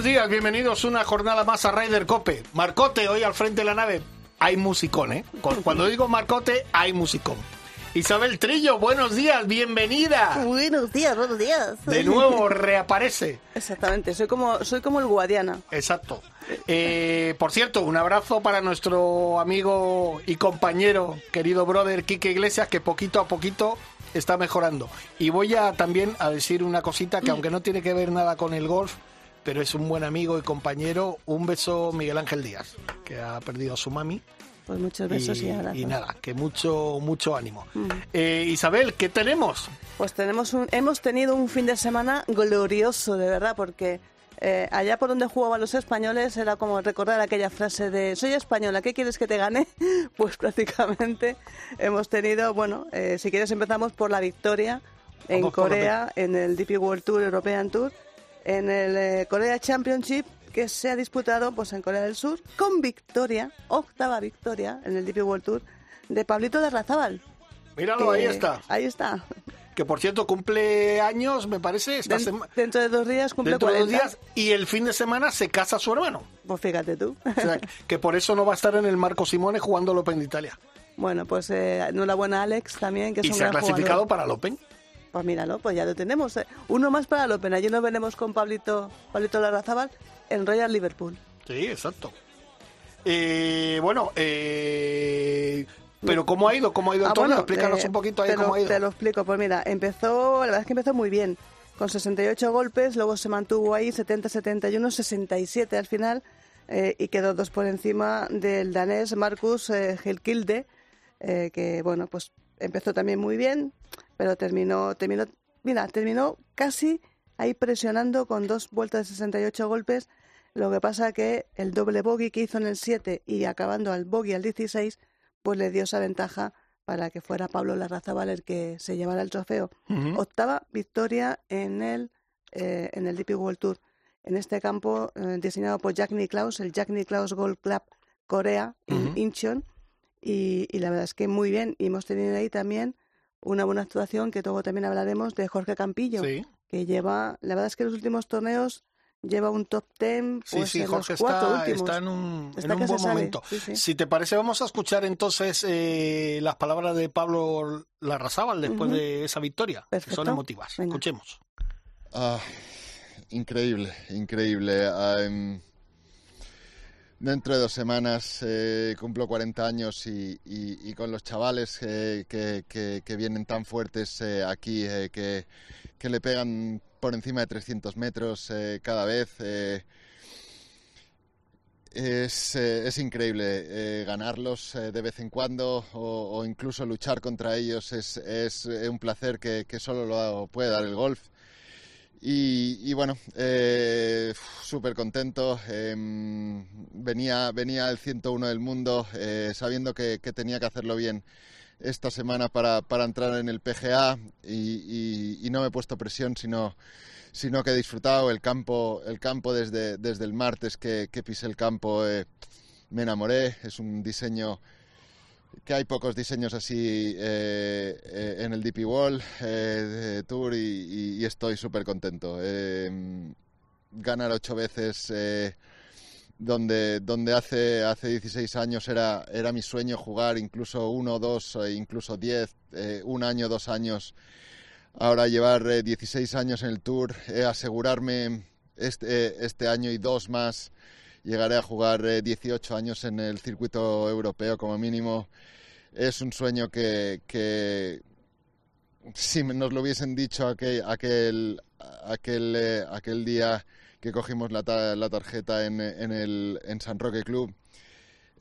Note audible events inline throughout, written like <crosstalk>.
Buenos días, bienvenidos una jornada más a Ryder Cope. Marcote, hoy al frente de la nave. Hay musicón, ¿eh? Cu- Cuando digo Marcote, hay musicón. Isabel Trillo, buenos días, bienvenida. Buenos días, buenos días. De nuevo reaparece. Exactamente, soy como, soy como el Guadiana. Exacto. Eh, por cierto, un abrazo para nuestro amigo y compañero, querido brother Quique Iglesias, que poquito a poquito está mejorando. Y voy a también a decir una cosita que aunque no tiene que ver nada con el golf, pero es un buen amigo y compañero, un beso Miguel Ángel Díaz, que ha perdido a su mami. Pues muchos besos y, y, abrazos. y nada, que mucho, mucho ánimo. Eh, Isabel, ¿qué tenemos? Pues tenemos un, hemos tenido un fin de semana glorioso, de verdad, porque eh, allá por donde jugaban los españoles era como recordar aquella frase de soy española, ¿qué quieres que te gane? <laughs> Pues prácticamente hemos tenido, bueno, eh, si quieres empezamos por la victoria en Corea, en el DP World Tour, European Tour, en el eh, Korea Championship que se ha disputado pues en Corea del Sur con victoria, octava victoria en el DP World Tour de Pablito de Razábal. Míralo, ahí está. Ahí está. Que por cierto cumple años, me parece, esta Den- dentro de dos días cumple dentro de dos 40. días y el fin de semana se casa su hermano. Pues fíjate tú. O sea, que por eso no va a estar en el Marco Simone jugando el Open de Italia. bueno, pues eh, enhorabuena a Alex también, que es Y un se ha clasificado jugador. para el Open. Pues míralo, pues ya lo tenemos. eh. Uno más para el Open. Allí nos veremos con Pablito, Pablito Larrazábal en Royal Liverpool. Sí, exacto. Eh, bueno, eh, pero ¿cómo ha ido? ¿Cómo ha ido el Ah, torneo? bueno, Explícanos eh, un poquito ahí te cómo lo, ha ido. Te lo explico. Pues mira, empezó, la verdad es que empezó muy bien, con 68 golpes, luego se mantuvo ahí 70-71, 67 al final, y quedó dos por encima del danés Marcus Helkilde, eh, que bueno, pues empezó también muy bien, pero terminó, terminó, mira, terminó casi ahí presionando con dos vueltas de 68 golpes. Lo que pasa que el doble bogey que hizo en el 7 y acabando al bogey al 16, pues le dio esa ventaja para que fuera Pablo Larrazábal el que se llevara el trofeo. Octava victoria en el, eh, en el DP World Tour. En este campo eh, diseñado por Jack Nicklaus, el Jack Nicklaus Golf Club Corea en. Incheon. Y, y la verdad es que muy bien. Y hemos tenido ahí también una buena actuación que luego también hablaremos de Jorge Campillo, Sí, que lleva, la verdad es que en los últimos torneos lleva un top ten sí, pues, sí, en Jorge los cuatro está, últimos. está en un, Está en un buen momento. sí, sí. Si te parece, vamos a escuchar entonces eh, las palabras de Pablo Larrazábal después de esa victoria, que son Perfecto. emotivas. Venga. Escuchemos. Ah, increíble, increíble. Ah, em, dentro de dos semanas eh, cumplo 40 años y, con los chavales eh, que, vienen tan fuertes eh, aquí, eh, que, le pegan por encima de 300 metros cada vez. es, increíble ganarlos de vez en cuando o, incluso luchar contra ellos es, es, un placer que solo lo puede dar el golf. Y, bueno, eh, súper contento. em, venía, venía el 101 del mundo eh, sabiendo que, que tenía que hacerlo bien esta semana para, para entrar en el PGA y, y- y no me he puesto presión, sino, sino que he disfrutado el campo, el campo desde, desde el martes que, que pisé el campo. eh, me enamoré, es un diseño que hay pocos diseños así eh, eh, en el DP Wall eh, Tour y, y- estoy súper contento. Eh, ganar ocho veces donde, donde hace, hace 16 años era, era mi sueño jugar incluso uno, dos, e incluso diez, un año, dos años. Ahora llevar eh, 16 años en el Tour, asegurarme este, este año y dos más llegaré a jugar eh, 18 años en el circuito europeo como mínimo. Es un sueño que, que si nos lo hubiesen dicho aquel, aquel, aquel, eh, aquel día que cogimos la, la tarjeta en, en, el, en San Roque Club,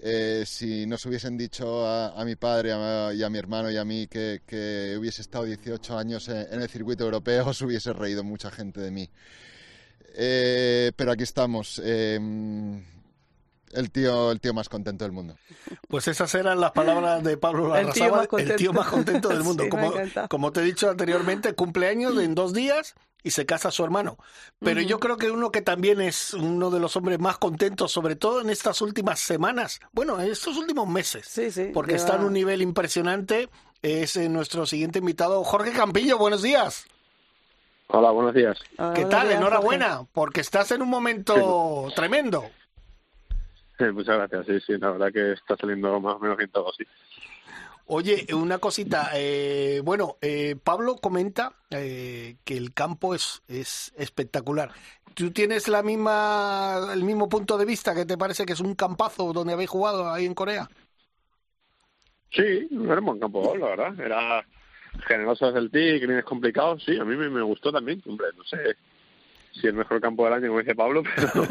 eh, si nos hubiesen dicho a, a mi padre a- y a mi hermano y a mí que, que hubiese estado 18 años en, en el circuito europeo, <laughs> os hubiese reído mucha gente de mí. Eh, pero aquí estamos. eh, el tío, el tío más contento del mundo. Pues esas eran las palabras de Pablo <laughs> El tío más Larrazábal, el tío más contento del <laughs> mundo. Sí, como, como te he dicho anteriormente, cumpleaños en dos días y se casa su hermano. Pero yo creo que uno que también es uno de los hombres más contentos, sobre todo en estas últimas semanas, bueno, en estos últimos meses, Sí, sí, porque lleva- está en un nivel impresionante, es eh, nuestro siguiente invitado, Jorge Campillo. Buenos días. Hola, buenos días. Hola, ¿Qué buenos tal? días, Enhorabuena, porque estás en un momento tremendo. Muchas gracias. Sí, sí, la verdad que está saliendo más o menos bien todo, sí. Oye, una cosita. eh, bueno, eh, Pablo comenta eh, que el campo es, es espectacular. ¿Tú tienes la misma, el mismo punto de vista que te parece que es un campazo donde habéis jugado ahí en Corea? Sí, era un buen campo, la verdad. Era generoso desde el tee, greens complicados. Sí, a mí me, me gustó también. Hombre, no sé si el mejor campo del año, como dice Pablo, pero,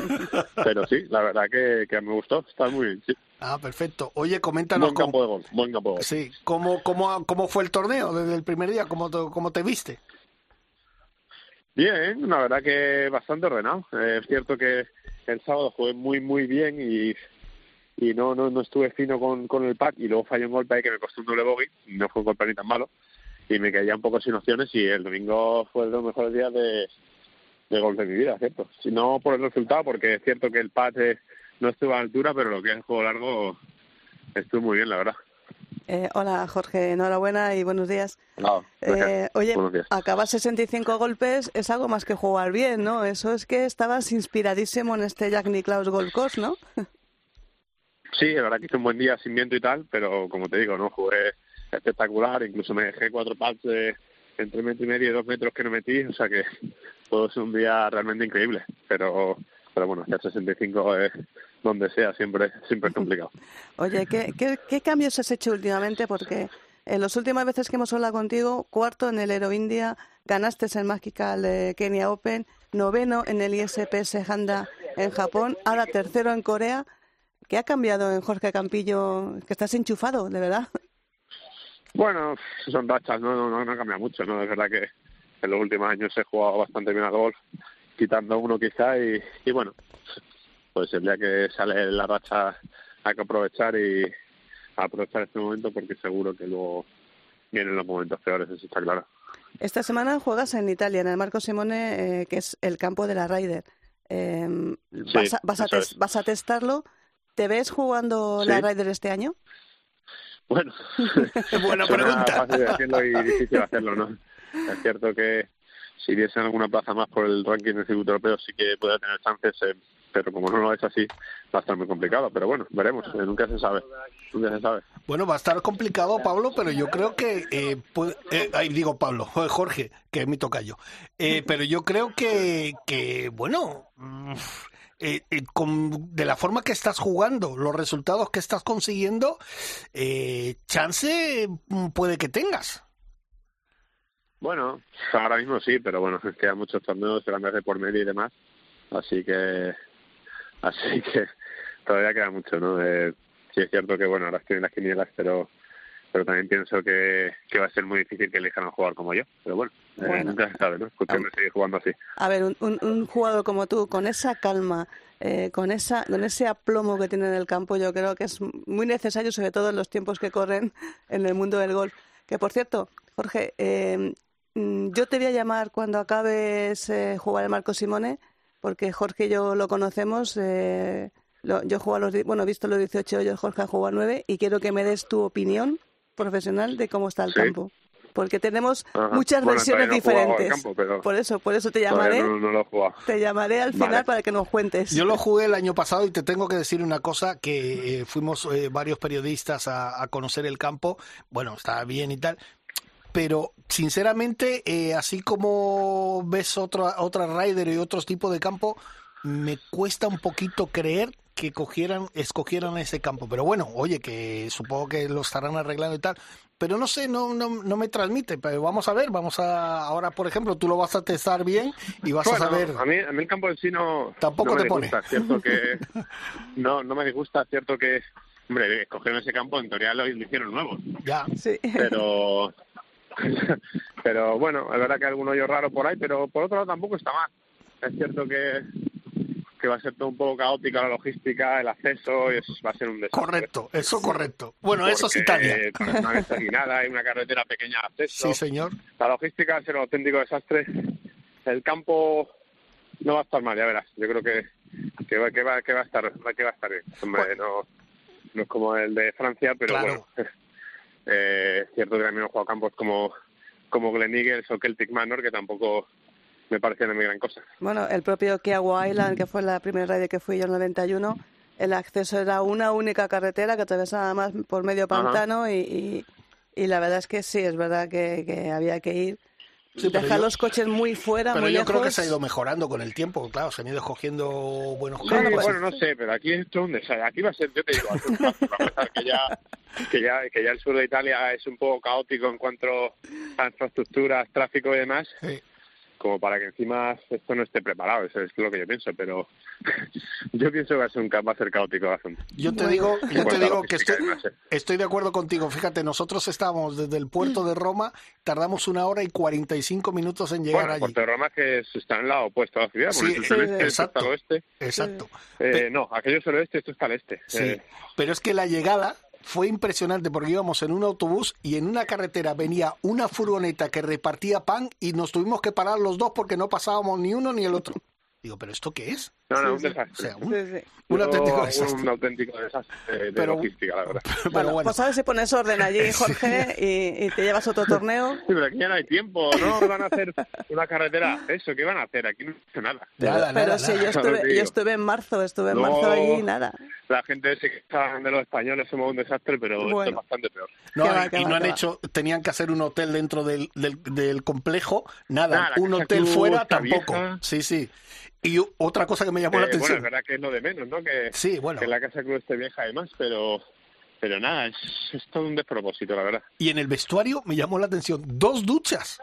<laughs> pero sí, la verdad que, que me gustó. Está muy bien, sí. Ah, perfecto. Oye, coméntanos Buen cómo, campo de golf, buen campo de sí, cómo, cómo, cómo fue el torneo desde el primer día, cómo te, cómo te viste. Bien, la verdad que bastante ordenado. Eh, es cierto que el sábado jugué muy, muy bien y, y no, no, no estuve fino con, con el pad y luego fallé un golpe ahí que me costó un doble bogey. No fue un golpe ni tan malo y me quedé un poco sin opciones y el domingo fue de los mejores días de, de golf de mi vida, ¿cierto? Si no por el resultado, porque es cierto que el pad eh, no estuvo a la altura, pero lo que es el juego largo estuvo muy bien, la verdad. Eh, hola, Jorge. Enhorabuena y buenos días. Gracias. Eh, oye, días. acabar 65 golpes es algo más que jugar bien, ¿no? Eso es que estabas inspiradísimo en este Jack Nicklaus Golf Course, ¿no? Sí, la verdad que hice un buen día sin viento y tal, pero como te digo, no jugué espectacular, incluso me dejé cuatro pads de entre metro y medio y dos metros que no metí, o sea que todo es un día realmente increíble, pero pero bueno, hacer 65 es donde sea siempre siempre es complicado. <laughs> Oye, ¿qué, qué, qué cambios has hecho últimamente? Porque en las últimas veces que hemos hablado contigo, cuarto en el Aero India, ganaste el Magical eh, Kenya Open, noveno en el ISPS Handa en Japón, ahora tercero en Corea. ¿Qué ha cambiado en Jorge Campillo? Que estás enchufado, de verdad. Bueno, son rachas, no, no, no, no cambia mucho, ¿no? Es verdad que en los últimos años he jugado bastante bien al golf, quitando uno quizá, y, y bueno, pues el día que sale la racha hay que aprovechar y aprovechar este momento porque seguro que luego vienen los momentos peores, eso está claro. Esta semana juegas en Italia, en el Marco Simone, eh, que es el campo de la Ryder. Eh, vas, a, vas, a tes- vas a testarlo. ¿Te ves jugando Sí. la Ryder este año? Bueno, <laughs> Buena suena pregunta. fácil decirlo y difícil hacerlo, ¿no? Es cierto que si diesen alguna plaza más por el ranking del circuito europeo sí que puede tener chances, eh, pero como no lo es así, va a estar muy complicado. Pero bueno, veremos, eh, nunca se sabe, nunca se sabe. Bueno, va a estar complicado, Pablo, pero yo creo que... Eh, puede- eh, ay, digo Pablo, <laughs> Jorge, que es mi tocayo. Eh, pero yo creo que, que bueno, mm, eh, eh, con- de la forma que estás jugando, los resultados que estás consiguiendo, eh, chance mm, puede que tengas. Bueno, ahora mismo sí, pero bueno, <laughs> quedan muchos torneos grandes de por medio y demás, así que <laughs> así que todavía queda mucho, ¿no? Eh, sí es cierto que bueno, ahora estoy en las quinielas, pero pero también pienso que, que va a ser muy difícil que elijan a un jugador como yo, pero bueno, eh, Bueno. nunca se sabe, ¿no? Es cuestión de seguir jugando así. A ver, un, un- un jugador como tú, con esa calma, eh, con, esa, con ese aplomo que tiene en el campo, yo creo que es muy necesario, sobre todo en los tiempos que corren en el mundo del golf. Que por cierto, Jorge, eh, yo te voy a llamar cuando acabes eh, jugar el Marco Simone, porque Jorge y yo lo conocemos. eh, lo- yo juego a los, bueno, he visto los 18 hoyos, Jorge ha jugado a 9, y quiero que me des tu opinión profesional de cómo está el Sí. campo. Porque tenemos Ajá. muchas Bueno, versiones no diferentes. campo, pero Por eso, por eso te llamaré. no, no lo he jugado. Te llamaré al final Vale. para que nos cuentes. Yo lo jugué el año pasado y te tengo que decir una cosa, que eh, fuimos eh, varios periodistas a, a conocer el campo, bueno, estaba bien y tal, pero sinceramente, eh, así como ves otra, otra Rider y otros tipos de campo, me cuesta un poquito creer que cogieran, escogieran ese campo. Pero bueno, oye, que supongo que lo estarán arreglando y tal. Pero no sé, no, no, no me transmite. Pero vamos a ver, vamos a. Ahora, por ejemplo, tú lo vas a testar bien y vas Bueno, a saber. a mí, a mí el campo en sí no, Tampoco no me te pone. disgusta, es cierto que <laughs> no, no me disgusta, es cierto que hombre, escogieron ese campo, en teoría lo hicieron nuevo, Ya. Sí. pero <laughs> pero bueno, es verdad que hay algún hoyo raro por ahí, pero por otro lado tampoco está mal. Es cierto que que va a ser todo un poco caótica la logística, el acceso, y eso va a ser un desastre. Correcto, eso correcto. Bueno, eso es Italia. eh, No aquí nada, hay una carretera pequeña de acceso. Sí, señor. La logística va a ser un auténtico desastre. El campo no va a estar mal, ya verás. Yo creo que, que, va, que, va, que va a estar que va a estar bien. Hombre, no, no es como el de Francia, pero Claro. bueno. <laughs> Eh, cierto que también he jugado campos como, como Glen Eagles o Celtic Manor, que tampoco me parecían de muy gran cosa. Bueno, el propio Kiawa Island, que fue la primera radio que fui yo en el 91, el acceso era una única carretera que atravesaba más por medio pantano y, y, y la verdad es que sí, es verdad que, que había que ir. Sí, Dejar yo- los coches muy fuera, Pero muy yo lejos. creo que se ha ido mejorando con el tiempo, claro, se han ido escogiendo buenos Sí, campos. bueno, no sé, pero aquí esto es un desastre. Aquí va a ser, yo te digo, va a que ya, que ya, que ya el sur de Italia es un poco caótico en cuanto a infraestructuras, tráfico y demás, Sí. Como para que encima esto no esté preparado, eso es lo que yo pienso, pero <laughs> yo pienso que va a ser, un, ca- va a caótico el asunto. Yo te digo, yo te digo que estoy, estoy de acuerdo contigo. Fíjate, nosotros estábamos desde el puerto de Roma, tardamos una hora y 45 minutos en llegar Bueno, allí. Puerto Roma que está en el lado opuesto a la ciudad, Sí, es el sureste, esto está exacto. al oeste. Exacto. Eh, no, aquello es el oeste, esto está al este. Sí, Eh, pero es que la llegada fue impresionante porque íbamos en un autobús y en una carretera venía una furgoneta que repartía pan y nos tuvimos que parar los dos porque no pasábamos ni uno ni el otro. Digo, ¿pero esto qué es? No, no, un. O desastre. sea, un, auténtico desastre. Un auténtico desastre de Pero- logística, la verdad. <laughs> Pero Bueno, bueno, pues a ver si pones orden allí, <laughs> Jorge, y, y te llevas otro <laughs> torneo. Sí, pero aquí ya no hay tiempo, ¿no? Van a hacer una carretera. Eso, ¿qué van a hacer? Aquí no se hace nada. nada, Pero nada, sí, nada. yo estuve, yo estuve en marzo, estuve en No. marzo allí y nada. La gente se queja de los españoles, somos un desastre, pero esto Bueno. es bastante peor. No, Que va, y- y va, no han hecho, tenían que hacer un hotel dentro del, del, del complejo, nada, un hotel fuera tampoco. vieja. Sí, sí. Y otra cosa que me llamó la Eh, bueno, atención. es verdad que es lo de menos, ¿no? Que, Sí, bueno. que la casa club esté vieja además, pero pero nada, es, es todo un despropósito, la verdad. Y en el vestuario me llamó la atención dos duchas.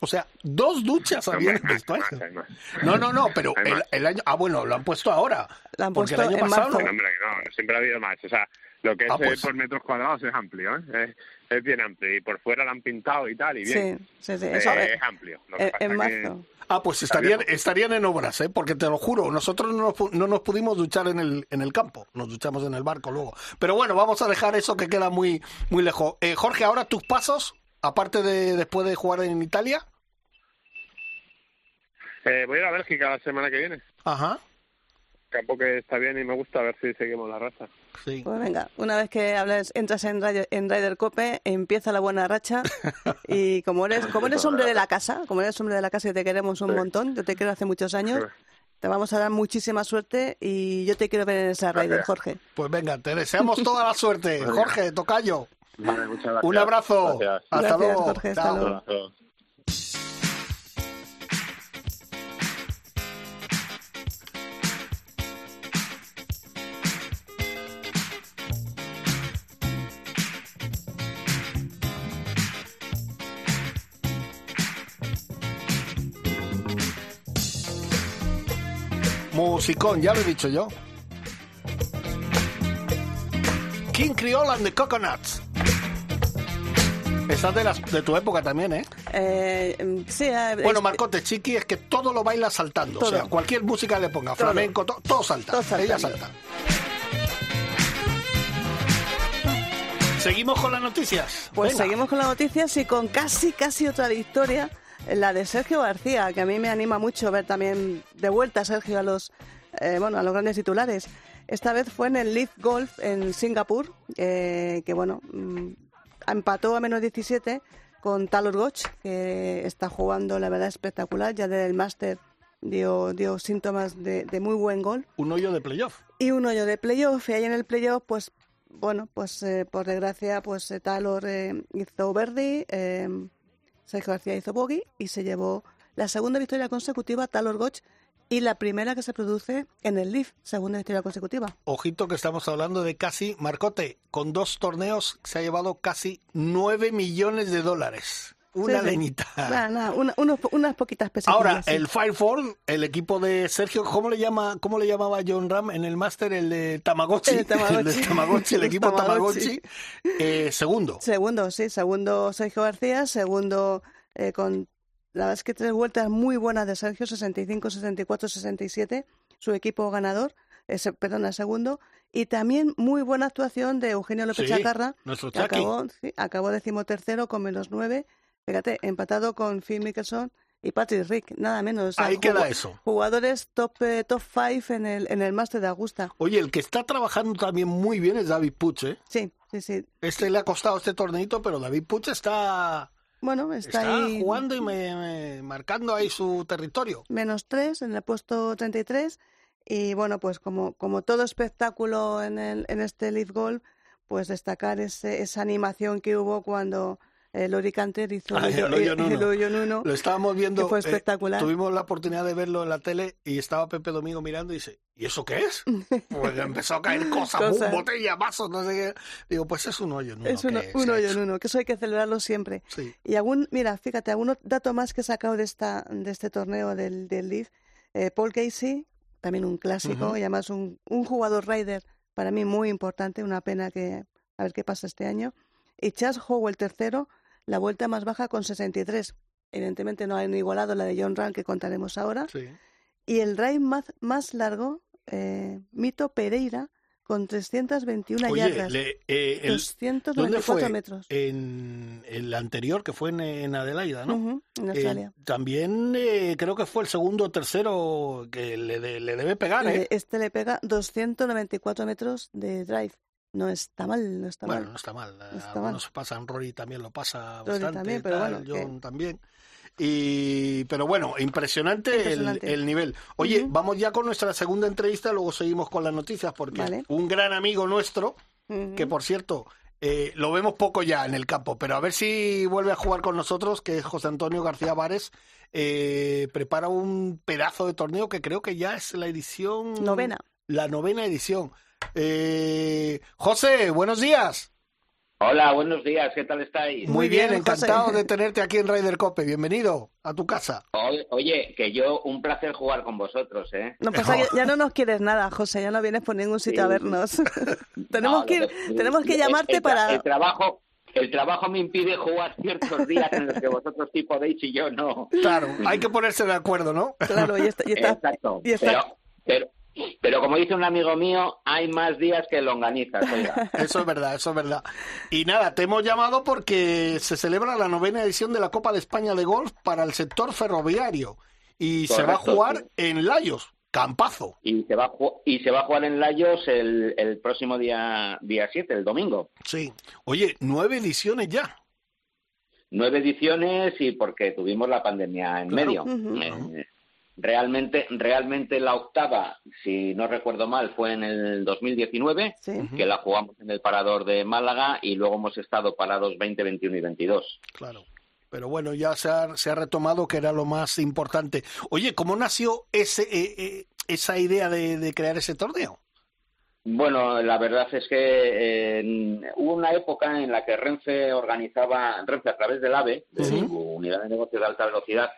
O sea, dos duchas había en el vestuario. más, hay más. No, no, no, pero Hay el, el año. Ah, bueno, lo han puesto ahora. Lo han porque el puesto año en pasado marzo. no. No, hombre, no, siempre ha habido más. O sea, lo que es Ah, pues. eh, por metros cuadrados es amplio, ¿eh? Es, bien amplio. Y por fuera lo han pintado y tal, y bien. Sí, sí, sí. Eh, Eso, es amplio. Lo que en, pasa en que- marzo. Ah, pues estarían, estarían en obras, ¿eh? Porque te lo juro, nosotros no nos, pu- no nos pudimos duchar en el, en el campo, nos duchamos en el barco luego. Pero bueno, vamos a dejar eso que queda muy, muy lejos. Eh, Jorge, ahora tus pasos, aparte de después de jugar en Italia. Eh, voy a ir a Bélgica la semana que viene. Ajá. Campo que está bien y me gusta, a ver si seguimos la raza. Sí. Pues venga, una vez que hables, entras en, Radio- en Ryder Cope, empieza la buena racha. <laughs> Y como eres, como eres hombre de la casa, como eres hombre de la casa y te queremos un Sí. montón, yo te quiero hace muchos años, te vamos a dar muchísima suerte y yo te quiero ver en esa Gracias. Jorge. Pues venga, te deseamos toda la suerte. Jorge, Tocayo, Vale, muchas gracias. un abrazo. Gracias. Hasta Gracias, luego. Jorge, hasta luego. Musicón, ya lo he dicho yo. King Creole and the Coconuts. Esa es de, las, de tu época también, ¿eh? Eh, sí, eh, Bueno, Marcote Chiqui es que todo lo baila saltando. O sea, cualquier música le ponga, Todo. flamenco, to- todo salta. Todo saltando. Ella salta. Seguimos con las noticias. Pues Venga. seguimos con las noticias y con casi, casi otra victoria, la de Sergio García, que a mí me anima mucho ver también de vuelta a Sergio a los, eh, bueno, a los grandes titulares. Esta vez fue en el Leaf Golf en Singapur, eh, que bueno, mm, empató a menos 17 con Talor Goch, que está jugando la verdad espectacular, ya desde el máster dio, dio síntomas de, de muy buen gol Un hoyo de playoff. y un hoyo de playoff y ahí en el playoff pues bueno pues eh, por desgracia pues eh, Talor eh, hizo Verdi eh, Sergio García hizo bogey y se llevó la segunda victoria consecutiva Talor Goch y la primera que se produce en el Leaf segunda victoria consecutiva Ojito que estamos hablando de casi, Marcote, con dos torneos se ha llevado casi 9 millones de dólares. Una Sí, sí. una- unos- unas poquitas pesetas Ahora, el Firefall, el equipo de Sergio, ¿cómo le llama, cómo le llamaba John Ram en el máster? El de Tamagotchi. El Tamagotchi. <laughs> de Tamagotchi, el equipo Tamagotchi. Eh, segundo. Segundo, sí, segundo Sergio García, segundo eh, con la verdad es que tres vueltas muy buenas de Sergio, 65, 64, 67. su equipo ganador, ese, perdona, segundo, y también muy buena actuación de Eugenio López Sí, Chacarra, acabó, sí, acabó decimotercero con menos nueve, fíjate, empatado con Phil Mickelson y Patrick Rick, nada menos. o sea, Ahí queda eso. Jugadores top eh, top five en el, en el Máster de Augusta. Oye, el que está trabajando también muy bien es David Puch, ¿eh? Sí, sí, sí. Este le ha costado este torneito, pero David Puch está, Bueno, está, está ahí jugando y me- me- marcando ahí su territorio. menos tres en el puesto 33 y bueno, pues como, como todo espectáculo en, el, en este Leaf Golf, pues destacar ese, esa animación que hubo cuando eh, Lori Canter hizo Ah, el hoyo- en el hoyo. Lo estábamos viendo. Que fue eh, espectacular. tuvimos la oportunidad de verlo en la tele y estaba Pepe Domingo mirando y dice, ¿y eso qué es? <laughs> Pues empezó a caer cosas, Cosas. botellas, vasos, no sé qué. Digo, pues es un hoyo en uno. Es un ha hoyo en hecho. uno, que eso hay que celebrarlo siempre. Sí. Y algún, mira, fíjate, algún dato más que he sacado de, esta, de este torneo del, del Leaf. Eh, Paul Casey, también un clásico, Ujú. y además un, un jugador rider para mí muy importante, una pena que a ver qué pasa este año. Y Chas Howell tercero, la vuelta más baja con 63. Evidentemente no han igualado la de John Rand que contaremos ahora. Sí. Y el drive más, más largo, eh, Mito Pereira, con 321 Oye, yardas. le- eh, el- ¿dónde 294 fue? metros. En el anterior, que fue en, en Adelaida, ¿no? En Eh, también eh, creo que fue el segundo o tercero que le, de- le debe pegar, ¿eh? Le- Este le pega 294 metros de drive. No está mal, no está Bueno, mal. no está mal. No está Algunos mal. se pasan, Rory también lo pasa Rory bastante. también, pero tal, bueno, John también. Y, pero bueno, impresionante, el- Impresionante. El, nivel. Oye, vamos ya con nuestra segunda entrevista, luego seguimos con las noticias, porque Vale. un gran amigo nuestro, que por cierto, eh, lo vemos poco ya en el campo, pero a ver si vuelve a jugar con nosotros, que es José Antonio García Vares, eh, prepara un pedazo de torneo que creo que ya es la edición... Novena. La novena edición. Eh, José, buenos días. Hola, buenos días, ¿qué tal estáis? Muy Muy bien, José. encantado de tenerte aquí en Ryder Cope. Bienvenido a tu casa. Oye, oye, que yo, un placer jugar con vosotros, ¿eh? No pasa que ya no <laughs> nos quieres nada, José, ya no vienes por ningún sitio a vernos. <laughs> tenemos, No, que, tenemos que llamarte el, para... El trabajo, el trabajo me impide jugar ciertos días en los que vosotros sí podéis y yo no. Claro, hay <laughs> que ponerse de acuerdo, ¿no? Claro, y está, y está- Exacto. y está- Pero, pero, pero como dice un amigo mío, hay más días que longanizas, oiga. <laughs> Eso es verdad, eso es verdad. Y nada, te hemos llamado porque se celebra la novena edición de la Copa de España de Golf para el sector ferroviario. Y se va a jugar sí. en Layos, Campazo. Y se va a, ju- y se va a jugar en Layos el, el próximo día día 7, el domingo. Sí. Oye, nueve ediciones ya. nueve ediciones y porque tuvimos la pandemia en Claro. medio. Eh, realmente, realmente la octava, si no recuerdo mal, fue en el 2019, Sí. Que la jugamos en el parador de Málaga y luego hemos estado parados 20, 21 y 22. Claro. Pero bueno, ya se ha, se ha retomado que era lo más importante. Oye, ¿cómo nació ese, eh, eh, esa idea de, de crear ese torneo? Bueno, la verdad es que eh, hubo una época en la que Renfe organizaba, Renfe a través del AVE, de Sí. su unidad de negocio de alta velocidad,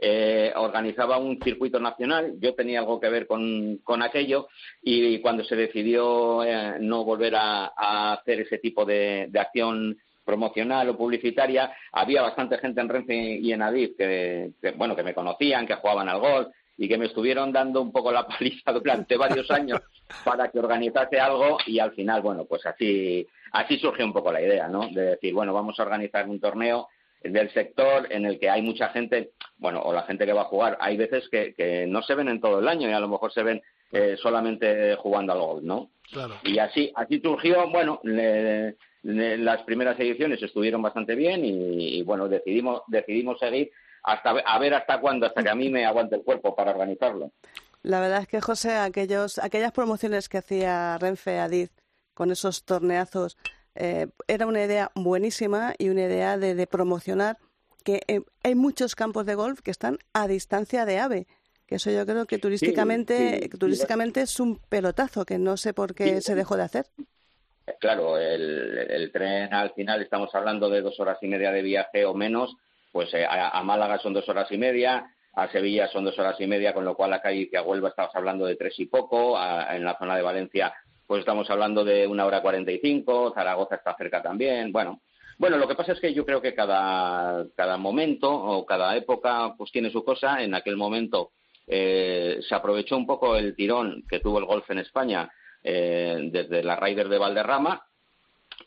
eh, organizaba un circuito nacional. Yo tenía algo que ver con, con aquello y cuando se decidió eh, no volver a, a hacer ese tipo de, de acción promocional o publicitaria, había bastante gente en Renfe y en Adif que, que, bueno, que me conocían, que jugaban al golf y que me estuvieron dando un poco la paliza <laughs> durante varios años para que organizase algo y al final, bueno, pues así, así surgió un poco la idea, ¿no? De decir, bueno, vamos a organizar un torneo del sector en el que hay mucha gente, bueno, o la gente que va a jugar, hay veces que, que no se ven en todo el año y a lo mejor se ven eh, solamente jugando al golf, ¿no? Claro. Y así, así surgió, bueno, le- le- las primeras ediciones estuvieron bastante bien y, y, bueno, decidimos, decidimos seguir hasta a ver hasta cuándo, hasta que a mí me aguante el cuerpo para organizarlo. La verdad es que, José, aquellos, aquellas promociones que hacía Renfe Adid con esos torneazos, eh, era una idea buenísima y una idea de, de promocionar que eh, hay muchos campos de golf que están a distancia de AVE. Que eso yo creo que turísticamente, sí, turísticamente es un pelotazo que no sé por qué Sí. se dejó de hacer. Claro, el, el tren al final estamos hablando de dos horas y media de viaje o menos, pues eh, a, a Málaga son dos horas y media, a Sevilla son dos horas y media, con lo cual acá y a Huelva estamos hablando de tres y poco, a- en la zona de Valencia pues estamos hablando de una hora cuarenta y cinco, Zaragoza está cerca también, bueno. Bueno, lo que pasa es que yo creo que cada, cada momento o cada época pues tiene su cosa. En aquel momento se aprovechó un poco el tirón que tuvo el golf en España desde la Ryder de Valderrama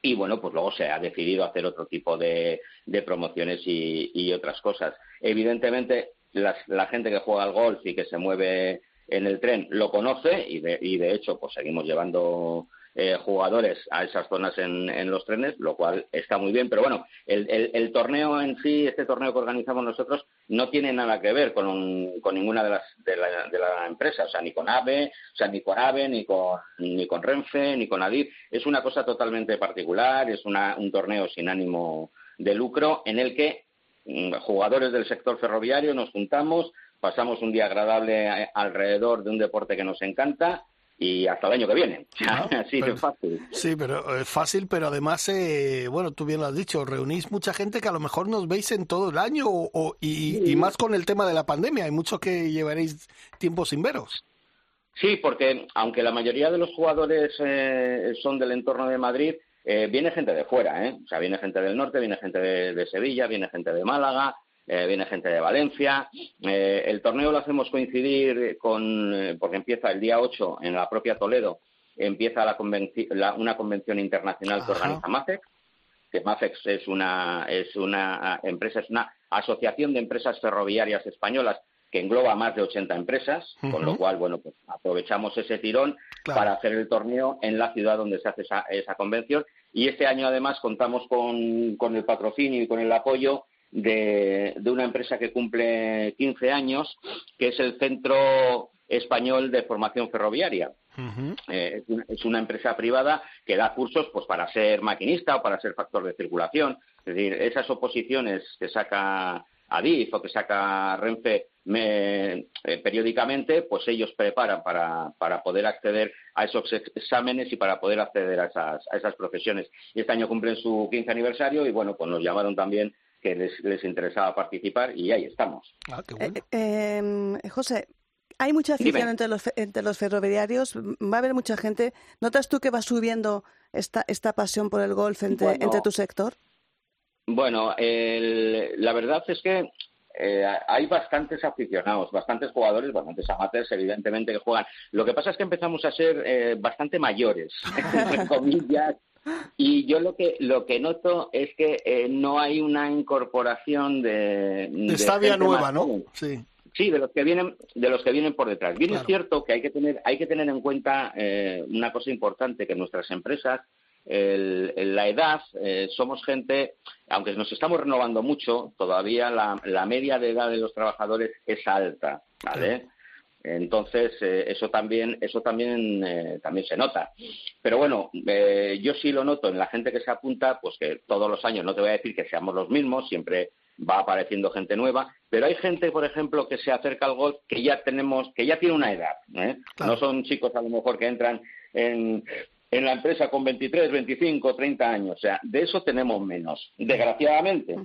y bueno, pues luego se ha decidido hacer otro tipo de, promociones y, otras cosas. Evidentemente, la gente que juega al golf y que se mueve en el tren lo conoce y de, y de hecho, pues seguimos llevando eh, jugadores a esas zonas en, los trenes, lo cual está muy bien. Pero bueno, el, torneo en sí, este torneo que organizamos nosotros, no tiene nada que ver con, con ninguna de las de la, de la, empresa, o sea, ni con AVE, o sea, ni con AVE, ni con, ni con Renfe, ni con ADIR. Es una cosa totalmente particular, es una, un torneo sin ánimo de lucro en el que mm, jugadores del sector ferroviario nos juntamos, pasamos un día agradable eh, alrededor de un deporte que nos encanta y hasta el año que viene. <laughs> Así es fácil. Sí, pero es fácil, pero además, eh, bueno, tú bien lo has dicho, reunís mucha gente que a lo mejor nos veis en todo el año o, y, más con el tema de la pandemia. Hay muchos que llevaréis tiempo sin veros. Sí, porque aunque la mayoría de los jugadores eh, son del entorno de Madrid, eh, viene gente de fuera, ¿eh? O sea, viene gente del norte, viene gente de Sevilla, viene gente de Málaga, eh, viene gente de Valencia. Eh, el torneo lo hacemos coincidir con, eh, porque empieza el día 8 en la propia Toledo, empieza la una convención internacional que organiza MAFEX, que MAFEX es una, es una empresa, es una asociación de empresas ferroviarias españolas que engloba más de 80 empresas, con lo cual, bueno, pues aprovechamos ese tirón para hacer el torneo en la ciudad donde se hace esa, esa convención. Y este año, además, contamos con, con el patrocinio y con el apoyo de, una empresa que cumple 15 años, que es el Centro Español de Formación Ferroviaria. Eh, es una empresa privada que da cursos pues para ser maquinista o para ser factor de circulación. Es decir, esas oposiciones que saca Adif o que saca Renfe eh, periódicamente, pues ellos preparan para, para, poder acceder a esos exámenes y para poder acceder a esas, a esas profesiones. Y este año cumplen su 15 aniversario y bueno, pues nos llamaron también que les, interesaba participar y ahí estamos. Ah, eh, em, José, hay mucha afición entre los, entre los ferroviarios, va a haber mucha gente. ¿Notas tú que va subiendo esta, esta pasión por el golf entre, entre tu sector? Bueno, la verdad es que eh, hay bastantes aficionados, bastantes jugadores, bastantes amateurs, evidentemente, que juegan. Lo que pasa es que empezamos a ser eh, bastante mayores, <laughs> entre <laughs> comillas, y yo lo que lo que noto es que eh, no hay una incorporación de, de, nueva, ¿no? Sí. Sí, de los que vienen de los que vienen por detrás. Bien es cierto que hay que tener hay que tener en cuenta eh, una cosa importante que nuestras empresas en la edad eh, somos gente, aunque nos estamos renovando mucho, todavía la, la media de edad de los trabajadores es alta, ¿vale? Entonces, eh, eso también, eso también, eh, también se nota. Pero bueno, eh, yo sí lo noto en la gente que se apunta, pues que todos los años, no te voy a decir que seamos los mismos, siempre va apareciendo gente nueva, pero hay gente, por ejemplo, que se acerca al golf que ya tenemos, que ya tiene una edad. No son chicos a lo mejor que entran en, en la empresa con 23, 25, 30 años. O sea, de eso tenemos menos, desgraciadamente.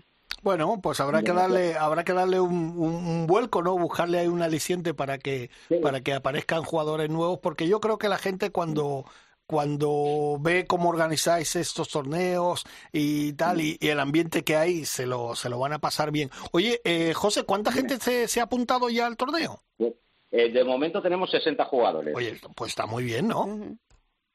Bueno, pues habrá que darle, habrá que darle un, vuelco, ¿no? Buscarle ahí un aliciente para que, para que aparezcan jugadores nuevos, porque yo creo que la gente cuando cuando ve cómo organizáis estos torneos y tal, y, el ambiente que hay, se lo, se lo van a pasar bien. Oye, eh, José, ¿cuánta gente se, ha apuntado ya al torneo? Eh, de momento tenemos 60 jugadores. Oye, pues está muy bien, ¿no?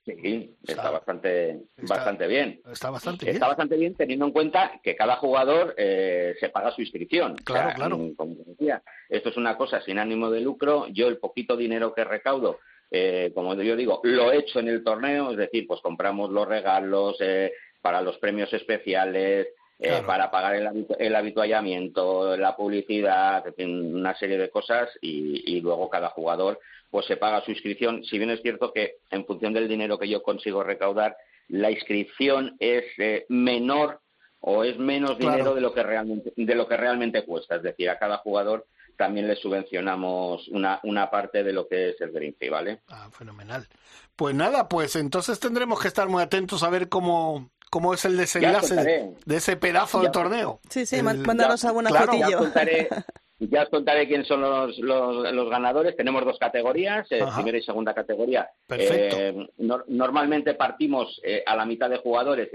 Sí, está, bastante, bastante bien. Está bastante bien. Está bastante bien teniendo en cuenta que cada jugador eh, se paga su inscripción. Claro, claro. Como decía, esto es una cosa sin ánimo de lucro. Yo el poquito dinero que recaudo, eh, como yo digo, lo he hecho en el torneo, es decir, pues compramos los regalos eh, para los premios especiales, eh, para pagar el, el, habituallamiento, la publicidad, una serie de cosas y, y, luego cada jugador pues se paga su inscripción. Si bien es cierto que en función del dinero que yo consigo recaudar, la inscripción es eh, menor o es menos dinero de lo que realmente de lo que realmente cuesta. Es decir, a cada jugador también le subvencionamos una, una parte de lo que es el green fee, ¿vale? Ah, fenomenal. Pues nada, pues entonces tendremos que estar muy atentos a ver cómo cómo es el desenlace de ese pedazo de torneo. Sí, sí, mándanos alguna claro, Ya <laughs> os, contaré, quiénes son los, los, ganadores. Tenemos dos categorías, eh, primera y segunda categoría. Eh, normalmente partimos eh, a la mitad de jugadores.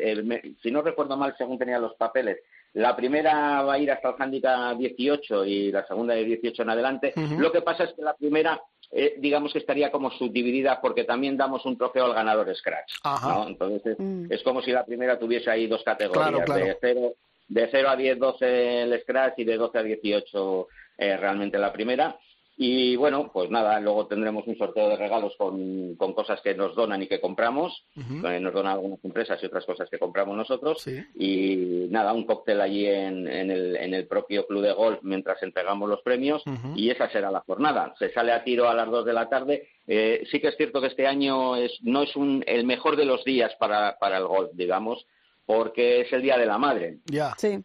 si no recuerdo mal, según tenía los papeles, La primera va a ir hasta el handicap 18 y la segunda de 18 en adelante. Lo que pasa es que la primera eh, digamos que estaría como subdividida porque también damos un trofeo al ganador Scratch. ¿no? Entonces Mm. es como si la primera tuviese ahí dos categorías, de 0 de 0 a 10, 12 el Scratch y de 12 a 18 eh, realmente la primera. Y bueno, pues nada, luego tendremos un sorteo de regalos con, con cosas que nos donan y que compramos. Eh, nos donan algunas empresas y otras cosas que compramos nosotros. Sí. Y nada, un cóctel allí en, en, el, en el propio club de golf mientras entregamos los premios. Y esa será la jornada. Se sale a tiro a las 2 de la tarde. Eh, sí que es cierto que este año es, no es un, el mejor de los días para, para el golf, digamos, porque es el Día de la Madre Ya. Sí.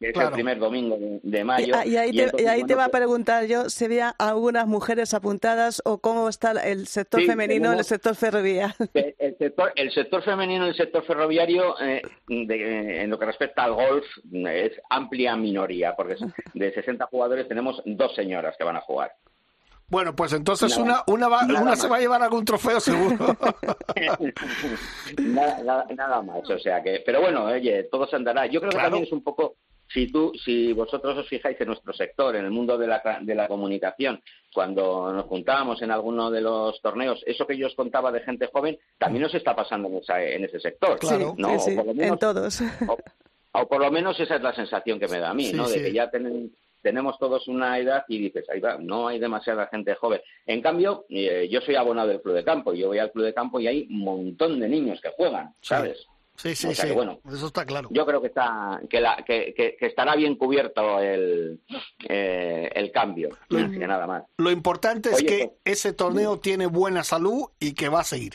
es Claro. el primer domingo de, Y, mayo. y ahí, y te, entonces, y ahí te va a preguntar yo si había algunas mujeres apuntadas o cómo está el sector Sí, femenino en el sector ferroviario. <laughs> el sector, el sector femenino y el sector ferroviario, eh, de- en lo que respecta al golf, es amplia minoría, porque de 60 jugadores tenemos dos señoras que van a jugar. Bueno, pues entonces Nada una, una, va- una se va a llevar algún trofeo seguro. <laughs> nada, nada- nada más, o sea que, pero bueno, oye, todo se andará. Yo creo que también es un poco, si tú, si vosotros os fijáis en nuestro sector, en el mundo de la, de la comunicación, cuando nos juntábamos en alguno de los torneos, eso que yo os contaba de gente joven, también nos está pasando en, esa- en ese sector. Claro. ¿no? sí, O por lo en menos- todos. o, o por lo menos esa es la sensación que me da a mí, Sí, ¿no? sí. De que ya ten- tenemos todos una edad y dices, ahí va, no hay demasiada gente joven. En cambio, eh, yo soy abonado del club de campo, yo voy al club de campo y hay un montón de niños que juegan, ¿sabes? Sí, sí, O sea sí. que, bueno. Eso está claro. Yo creo que está que, la, que, que- que estará bien cubierto el, eh, el cambio, que nada más. Lo importante es Oye, que pues- ese torneo tiene buena salud y que va a seguir.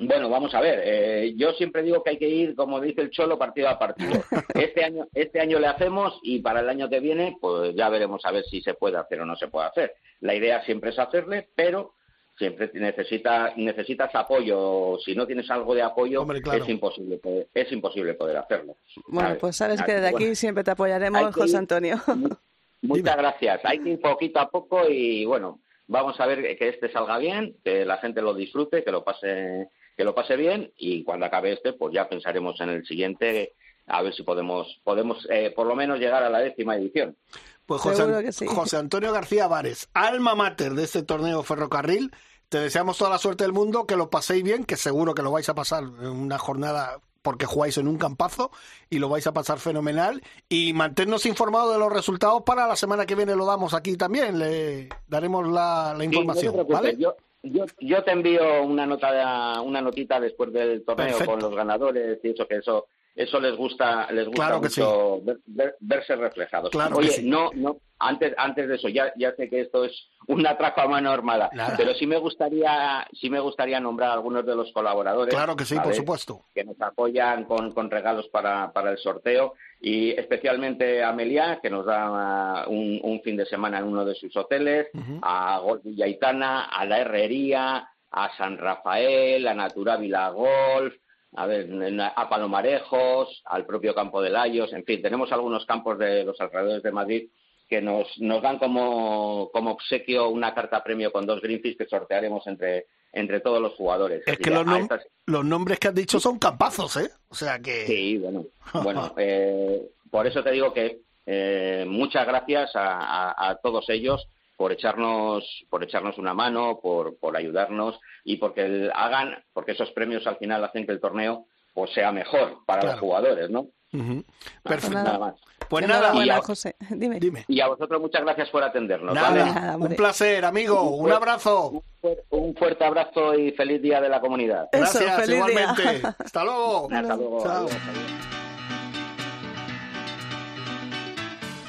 Bueno, vamos a ver. eh, yo siempre digo que hay que ir, como dice el Cholo, partido a partido. <laughs> Este año, este año le hacemos y para el año que viene, pues ya veremos a ver si se puede hacer o no se puede hacer. La idea siempre es hacerle, pero siempre necesita, necesitas apoyo. Si no tienes algo de apoyo, Hombre, claro. es imposible, poder- es imposible poder hacerlo. Bueno, ¿sabes? pues sabes que desde bueno. aquí siempre te apoyaremos, que José ir- Antonio. <laughs> Muchas gracias. Hay que ir poquito a poco y bueno, vamos a ver que este salga bien, que la gente lo disfrute, que lo pase, que lo pase bien y cuando acabe este, pues ya pensaremos en el siguiente a ver si podemos, podemos eh, por lo menos llegar a la décima edición. Pues José, sí. José Antonio García Vares, alma mater de este torneo ferrocarril. Te deseamos toda la suerte del mundo, que lo paséis bien, que seguro que lo vais a pasar en una jornada porque jugáis en un campazo y lo vais a pasar fenomenal. Y mantenernos informados de los resultados para la semana que viene lo damos aquí también. Le daremos la, la Sí, información. no ¿vale? yo, yo, yo te envío una nota de- una notita después del torneo Perfecto. con los ganadores y eso que eso eso les gusta les gusta Claro mucho ver- ver- verse reflejados. Claro Oye, sí. no no antes antes de eso ya ya sé que esto es una atraco a mano armada, pero sí me gustaría sí me gustaría nombrar a algunos de los colaboradores. Claro que sí, por supuesto. que nos apoyan con, con regalos para, para el sorteo y especialmente a Meliá, que nos da uh, un, un fin de semana en uno de sus hoteles, Ujú. a Golf Villaitana, a La Herrería, a San Rafael, a Natura Vila Golf, a, ver, a Palomarejos, al propio campo de Layos, en fin, tenemos algunos campos de los alrededores de Madrid que nos, nos dan como, como obsequio una carta premio con dos Greenfish que sortearemos entre, entre todos los jugadores. Es Así que los, a nom- estas- los nombres que has dicho son campazos, ¿eh? O sea que... Sí, bueno, <laughs> bueno eh, por eso te digo que eh, muchas gracias a, a- a todos ellos por echarnos por echarnos una mano, por, por ayudarnos y porque el- hagan, porque esos premios al final hacen que el torneo pues sea mejor para Claro. los jugadores, ¿no? Pues Perfecto. nada. Más. Pues a- José. Dime. dime. Y a vosotros muchas gracias por atendernos. Nada, ¿vale? Nada, hombre. un placer, amigo. Un abrazo. Un, fuer- un fuerte abrazo y feliz día de la comunidad. Eso, Gracias, feliz día. igualmente. <laughs> Hasta luego. Hasta luego. Chao. Adiós, adiós.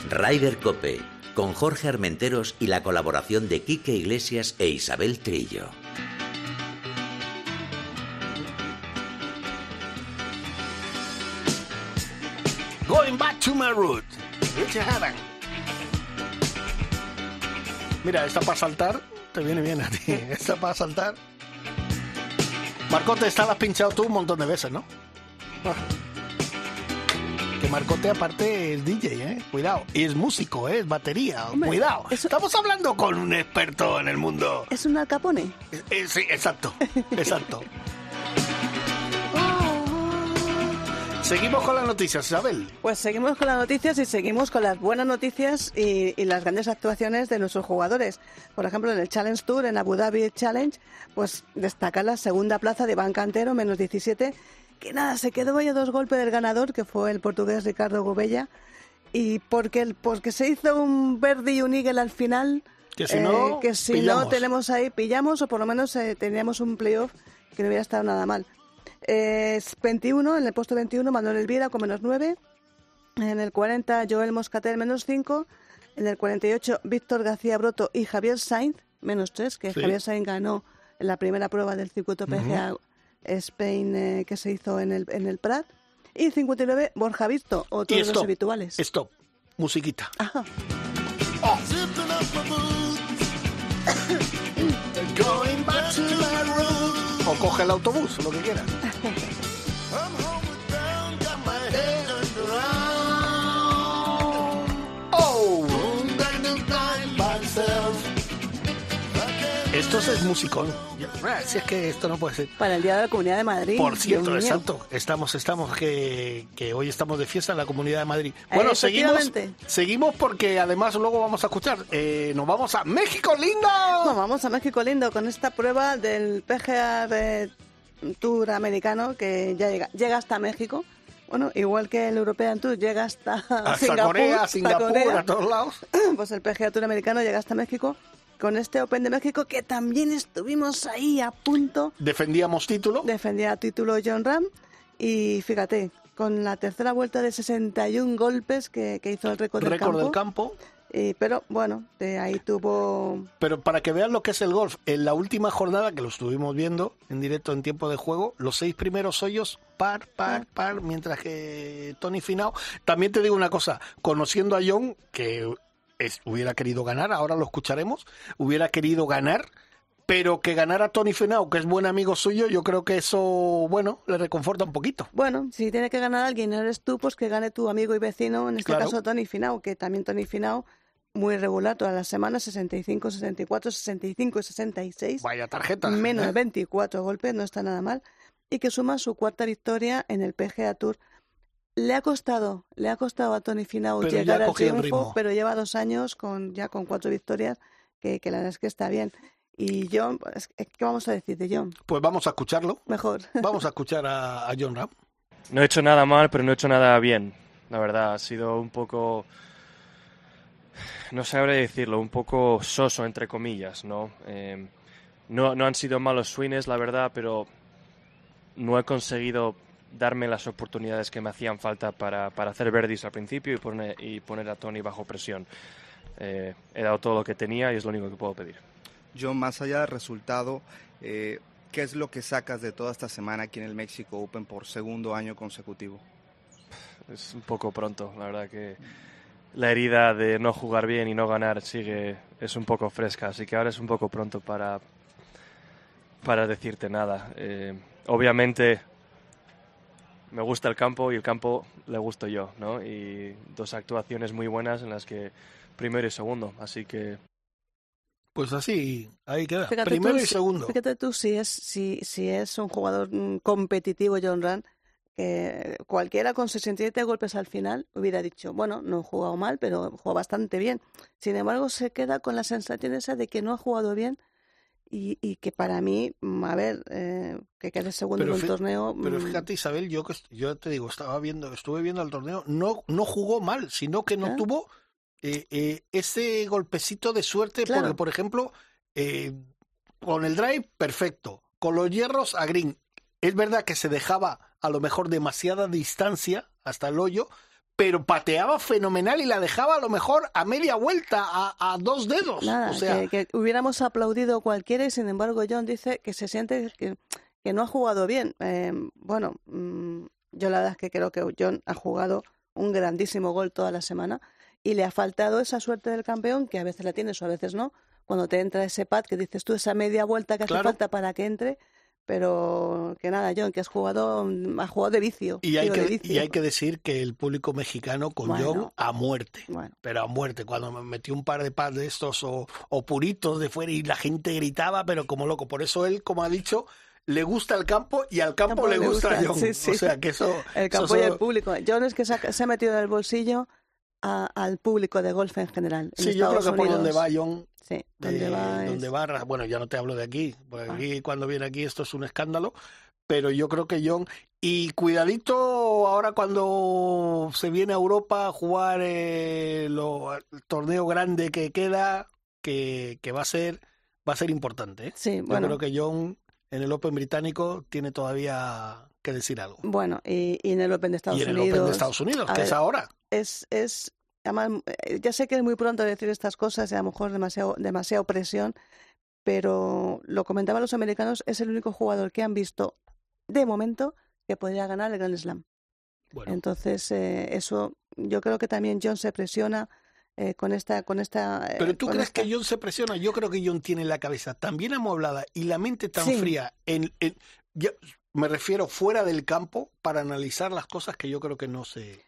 Ryder Cope, con Jorge Armenteros y la colaboración de Quique Iglesias e Isabel Trillo. Going back to my root. Mira, esta para saltar te viene bien a ti. <laughs> Esta para saltar. Marcote, esta la has pinchado tú un montón de veces, ¿no? Ah. Marcote aparte es DJ, ¿eh? Cuidado. Y es músico, ¿eh? Es batería. Hombre, Cuidado. Estamos hablando con un experto en el mundo. ¿Es un alcapone? Eh, eh, sí, exacto. Exacto. <laughs> Seguimos con las noticias, Isabel. Pues seguimos con las noticias y seguimos con las buenas noticias y, y, las grandes actuaciones de nuestros jugadores. Por ejemplo, en el Challenge Tour, en Abu Dhabi Challenge, pues destaca la segunda plaza de Ban Cantero, menos 17, que nada, se quedó a dos golpes del ganador, que fue el portugués Ricardo Gubella. Y porque, el, porque se hizo un verde y un eagle al final, que si no, eh, que si pillamos. no tenemos ahí, pillamos o por lo menos eh, teníamos un playoff que no hubiera estado nada mal. Es 21, en el puesto 21 Manuel Elvira con menos 9. En el 40 Joel Moscatel menos 5. En el 48 Víctor García Broto y Javier Sainz menos 3, que Sí. Javier Sainz ganó en la primera prueba del circuito PGA Spain eh, que se hizo en el, en el Prat. Y 59 Borja Visto, otro de los habituales. Stop. Musiquita. Ajá. <coughs> O coge el autobús, lo que quieras. <laughs> Esto es musicón. Ah, Si es que esto no puede ser. Para el Día de la Comunidad de Madrid. Por cierto, exacto. Estamos, estamos, que, que hoy estamos de fiesta en la Comunidad de Madrid. Bueno, seguimos, Efectivamente. seguimos porque además luego vamos a escuchar. eh, nos vamos a México, lindo. Vamos a México lindo con esta prueba del PGA de Tour americano que ya llega, llega hasta México. Bueno, igual que el European Tour llega hasta, Hasta Singapur, Corea, hasta Singapur, Corea. a todos lados. Pues el PGA Tour americano llega hasta México con este Open de México que también estuvimos ahí a punto. Defendíamos título. Defendía título John Ram y fíjate, con la tercera vuelta de 61 golpes que, que hizo el récord del récord campo. del campo. Y- pero bueno, de ahí tuvo Pero para que vean lo que es el golf, en la última jornada que lo estuvimos viendo en directo en tiempo de juego, los seis primeros hoyos par, par, par, mientras que Tony Finao. También te digo una cosa, conociendo a John, que es- hubiera querido ganar, ahora lo escucharemos, hubiera querido ganar, pero que ganara Tony Finao, que es buen amigo suyo, yo creo que eso, bueno, le reconforta un poquito. Bueno, si tiene que ganar alguien, no eres tú, pues que gane tu amigo y vecino, en este Claro. caso Tony Finau, que también Tony Finau, muy regular todas las semanas, 65, 64, 65 y 66, Vaya tarjeta. menos ¿eh? 24 golpes, no está nada mal, y que suma su cuarta victoria en el PGA Tour. Le ha costado, le ha costado a Tony Finau Pero llegar al triunfo, ritmo. pero lleva dos años con ya con cuatro victorias, que, que la verdad es que está bien. Y John, pues, ¿qué vamos a decir de John? Pues vamos a escucharlo. Mejor. <laughs> Vamos a escuchar a, a John Ram. No he hecho nada mal, pero no he hecho nada bien. La verdad, ha sido un poco. No sabré decirlo, un poco soso, entre comillas, ¿no? Eh, no, no han sido malos swings, la verdad, pero no he conseguido darme las oportunidades que me hacían falta para, para hacer verdis al principio y poner, y poner a Tony bajo presión. Eh, he dado todo lo que tenía y es lo único que puedo pedir. Yo, más allá del resultado, eh, ¿qué es lo que sacas de toda esta semana aquí en el México Open por segundo año consecutivo? Es un poco pronto, la verdad que la herida de no jugar bien y no ganar sigue, es un poco fresca, así que ahora es un poco pronto para, para decirte nada. Eh, obviamente me gusta el campo y el campo le gusto yo, ¿no? Y dos actuaciones muy buenas en las que primero y segundo, así que Pues así, ahí queda. Fíjate Primero tú, y segundo. Fíjate tú si es, si, si es un jugador mm, competitivo, John Rand, que cualquiera con 67 golpes al final hubiera dicho, bueno, no he jugado mal, pero jugó bastante bien. Sin embargo, se queda con la sensación esa de que no ha jugado bien y, y que para mí, mm, a ver, eh, que quede segundo Pero en un torneo... Pero mm, fíjate, Isabel, yo que yo te digo, estaba viendo, estuve viendo el torneo, no, no jugó mal, sino que no Ah. tuvo eh, eh, ese golpecito de suerte, Claro. porque por ejemplo, eh, con el drive, perfecto, con los hierros a green. Es verdad que se dejaba a lo mejor demasiada distancia hasta el hoyo, pero pateaba fenomenal y la dejaba a lo mejor a media vuelta, a, a dos dedos. Nada, o sea, que, que hubiéramos aplaudido cualquiera y sin embargo John dice que se siente que, que no ha jugado bien. Eh, bueno, mm, yo la verdad es que creo que John ha jugado un grandísimo gol toda la semana y le ha faltado esa suerte del campeón que a veces la tienes o a veces no. Cuando te entra ese pad que dices tú, esa media vuelta que hace falta para que entre, pero que nada, John, que has jugado, mm, has jugado de vicio. y hay, de que, vicio. y hay que decir que el público mexicano con Bueno. John a muerte. Bueno, pero a muerte. Cuando me metió un par de pads de estos o, o puritos de fuera y la gente gritaba, pero como loco. Por eso él, como ha dicho, le gusta el campo y al campo, le, gusta, a John. sí, sí. O sea, que eso... El eso campo y el público. John es que se ha, se ha metido en el bolsillo a- al público de golf en general. en Sí, yo creo que por donde va John Sí, de- donde va. es- donde va, bueno, ya no te hablo de aquí, porque Ah. aquí cuando viene aquí esto es un escándalo, pero yo creo que John, y cuidadito ahora cuando se viene a Europa a jugar eh, lo- el torneo grande que queda, que, que va a ser va a ser importante. ¿eh? Sí, Yo bueno. creo que John en el Open británico tiene todavía que decir algo. Bueno, y, y en el Open de Estados y en el Unidos. Open de Estados Unidos, que es ahora. es, es además, eh, ya sé que es muy pronto decir estas cosas y a lo mejor demasiado, demasiado presión, pero lo comentaban los americanos, es el único jugador que han visto de momento que podría ganar el Grand Slam. Bueno, Entonces, eh, eso yo creo que también John se presiona eh, con esta... Con esta eh, Pero tú crees esta- que John se presiona? Yo creo que John tiene la cabeza tan bien amueblada y la mente tan Sí. fría en, en- ya- me refiero fuera del campo para analizar las cosas que yo creo que no se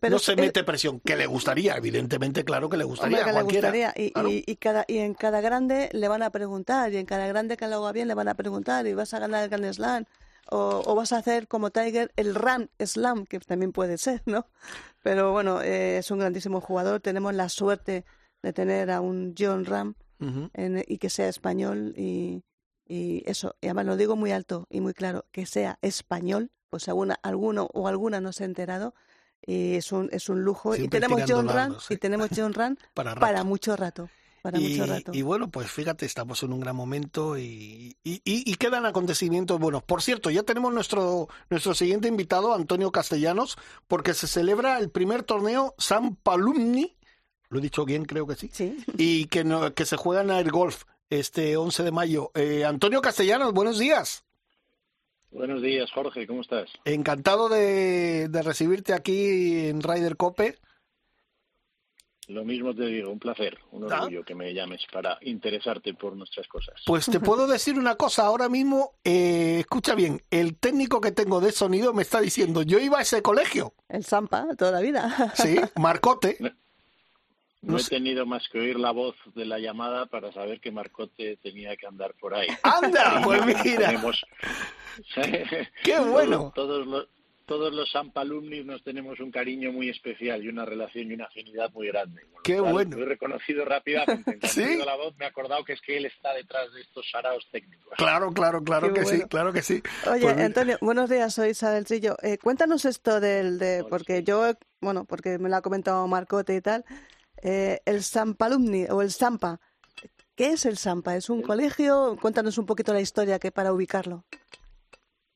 Pero no se mete presión, que le gustaría, evidentemente, claro que le gustaría Hombre, a que le cualquiera. gustaría. Y, claro. y, y cada, y en cada grande le van a preguntar, y en cada grande que lo haga bien le van a preguntar, y vas a ganar el Grand Slam, o, o vas a hacer como Tiger el Run Slam, que también puede ser, ¿no? Pero bueno, eh, es un grandísimo jugador. Tenemos la suerte de tener a un John Ram en- y que sea español, y, y eso, y además lo digo muy alto y muy claro, que sea español, pues alguna, alguno o alguna no se ha enterado. Y es un, es un lujo. Siempre y tenemos tirando John ¿eh? y tenemos John Ram <laughs> Para mucho rato. Para y, mucho rato. y bueno, pues fíjate, estamos en un gran momento y, y, y- y quedan acontecimientos buenos. Por cierto, ya tenemos nuestro, nuestro siguiente invitado, Antonio Castellanos, porque se celebra el primer torneo San Palumni, lo he dicho bien, creo que sí, Sí. y que, no- que se juega en el golf este 11 de mayo. Eh, Antonio Castellanos, buenos días. Buenos días, Jorge, ¿cómo estás? Encantado de, de recibirte aquí en Ryder Cope. Lo mismo te digo, un placer, un Ah. orgullo que me llames para interesarte por nuestras cosas. Pues te puedo <laughs> decir una cosa, ahora mismo, eh, escucha bien, el técnico que tengo de sonido me está diciendo, yo iba a ese colegio, El Zampa, toda la vida. sí, <laughs> Marcote, No, no he sé. tenido más que oír la voz de la llamada para saber que Marcote tenía que andar por ahí. anda, <laughs> pues mira, Tenemos... qué bueno. Todos, todos los, todos los Sampalumnis nos tenemos un cariño muy especial y una relación y una afinidad muy grande. Qué cual bueno. Lo he reconocido rápidamente. ¿Sí? <laughs> he oído la voz me he acordado que es que él está detrás de estos saraos técnicos. Claro, claro, claro Qué que sí, claro que sí. Oye, Pues Antonio, buenos días, soy Isabel Trillo. Eh, cuéntanos esto del, de, porque yo, bueno, porque me lo ha comentado Marcote y tal, eh, el Sampalumni o el Sampa. ¿Qué es el Sampa? ¿Es un colegio? Cuéntanos un poquito la historia que para ubicarlo.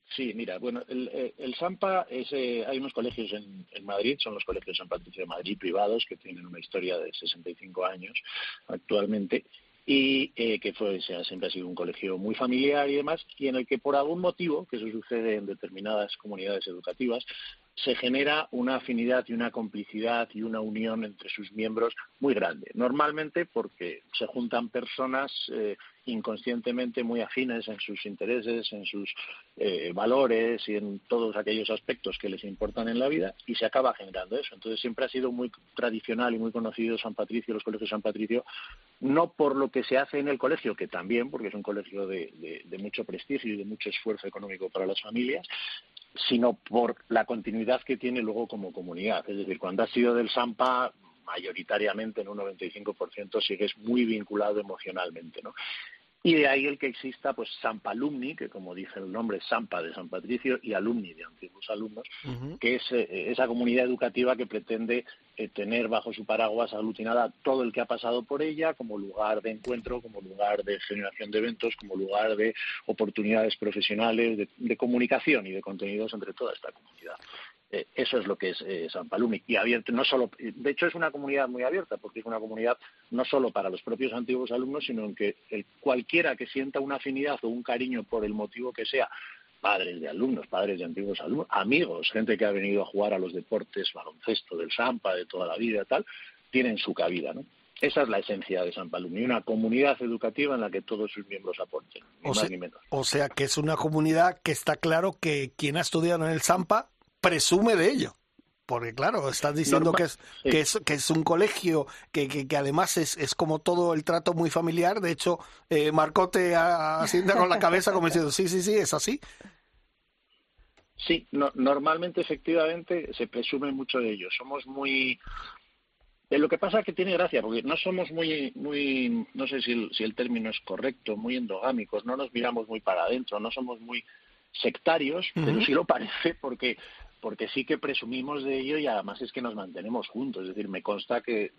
Sí, mira, bueno, el, eh, el SAMPA, es, eh, hay unos colegios en, en Madrid, son los colegios San Patricio de Madrid privados, que tienen una historia de 65 años actualmente, y eh, que fue, sea, siempre ha sido un colegio muy familiar y demás, y en el que por algún motivo, que eso sucede en determinadas comunidades educativas, se genera una afinidad y una complicidad y una unión entre sus miembros muy grande. Normalmente porque se juntan personas eh, inconscientemente muy afines en sus intereses, en sus eh, valores y en todos aquellos aspectos que les importan en la vida y se acaba generando eso. Entonces siempre ha sido muy tradicional y muy conocido San Patricio, los colegios San Patricio, no por lo que se hace en el colegio, que también, porque es un colegio de, mucho prestigio y de mucho esfuerzo económico para las familias, sino por la continuidad que tiene luego como comunidad. Es decir, cuando has sido del Sampa, mayoritariamente en un 95% sigues muy vinculado emocionalmente, ¿no? Y de ahí el que exista, pues, Sampa Alumni, que como dice el nombre, Sampa de San Patricio, y Alumni de antiguos alumnos, que es eh, esa comunidad educativa que pretende eh, tener bajo su paraguas aglutinada todo el que ha pasado por ella como lugar de encuentro, como lugar de generación de eventos, como lugar de oportunidades profesionales, de, de comunicación y de contenidos entre toda esta comunidad. Eh, eso es lo que es eh, San Palumi. Y abierto, no solo, de hecho, es una comunidad muy abierta, porque es una comunidad no solo para los propios antiguos alumnos, sino en que el, cualquiera que sienta una afinidad o un cariño por el motivo que sea, padres de alumnos, padres de antiguos alumnos, amigos, gente que ha venido a jugar a los deportes, baloncesto, del Sampa, de toda la vida tal, tienen su cabida, ¿no? Esa es la esencia de San Palumi, una comunidad educativa en la que todos sus miembros aporten, ni O más sea- ni menos. O sea que es una comunidad que está claro que quien ha estudiado en el Zampa presume de ello. Porque claro, estás diciendo que es, que es que es un colegio que, que, además es, es como todo el trato muy familiar. De hecho, eh, Marcote asienta con la cabeza como diciendo, sí, sí, sí, es así. Sí, normalmente efectivamente se presume mucho de ello. Somos muy eh, lo que pasa es que tiene gracia, porque no somos muy, muy no sé si el, si el término es correcto, muy endogámicos, no nos miramos muy para adentro, no somos muy sectarios, pero sí lo parece porque porque sí que presumimos de ello y además es que nos mantenemos juntos. Es decir, me consta que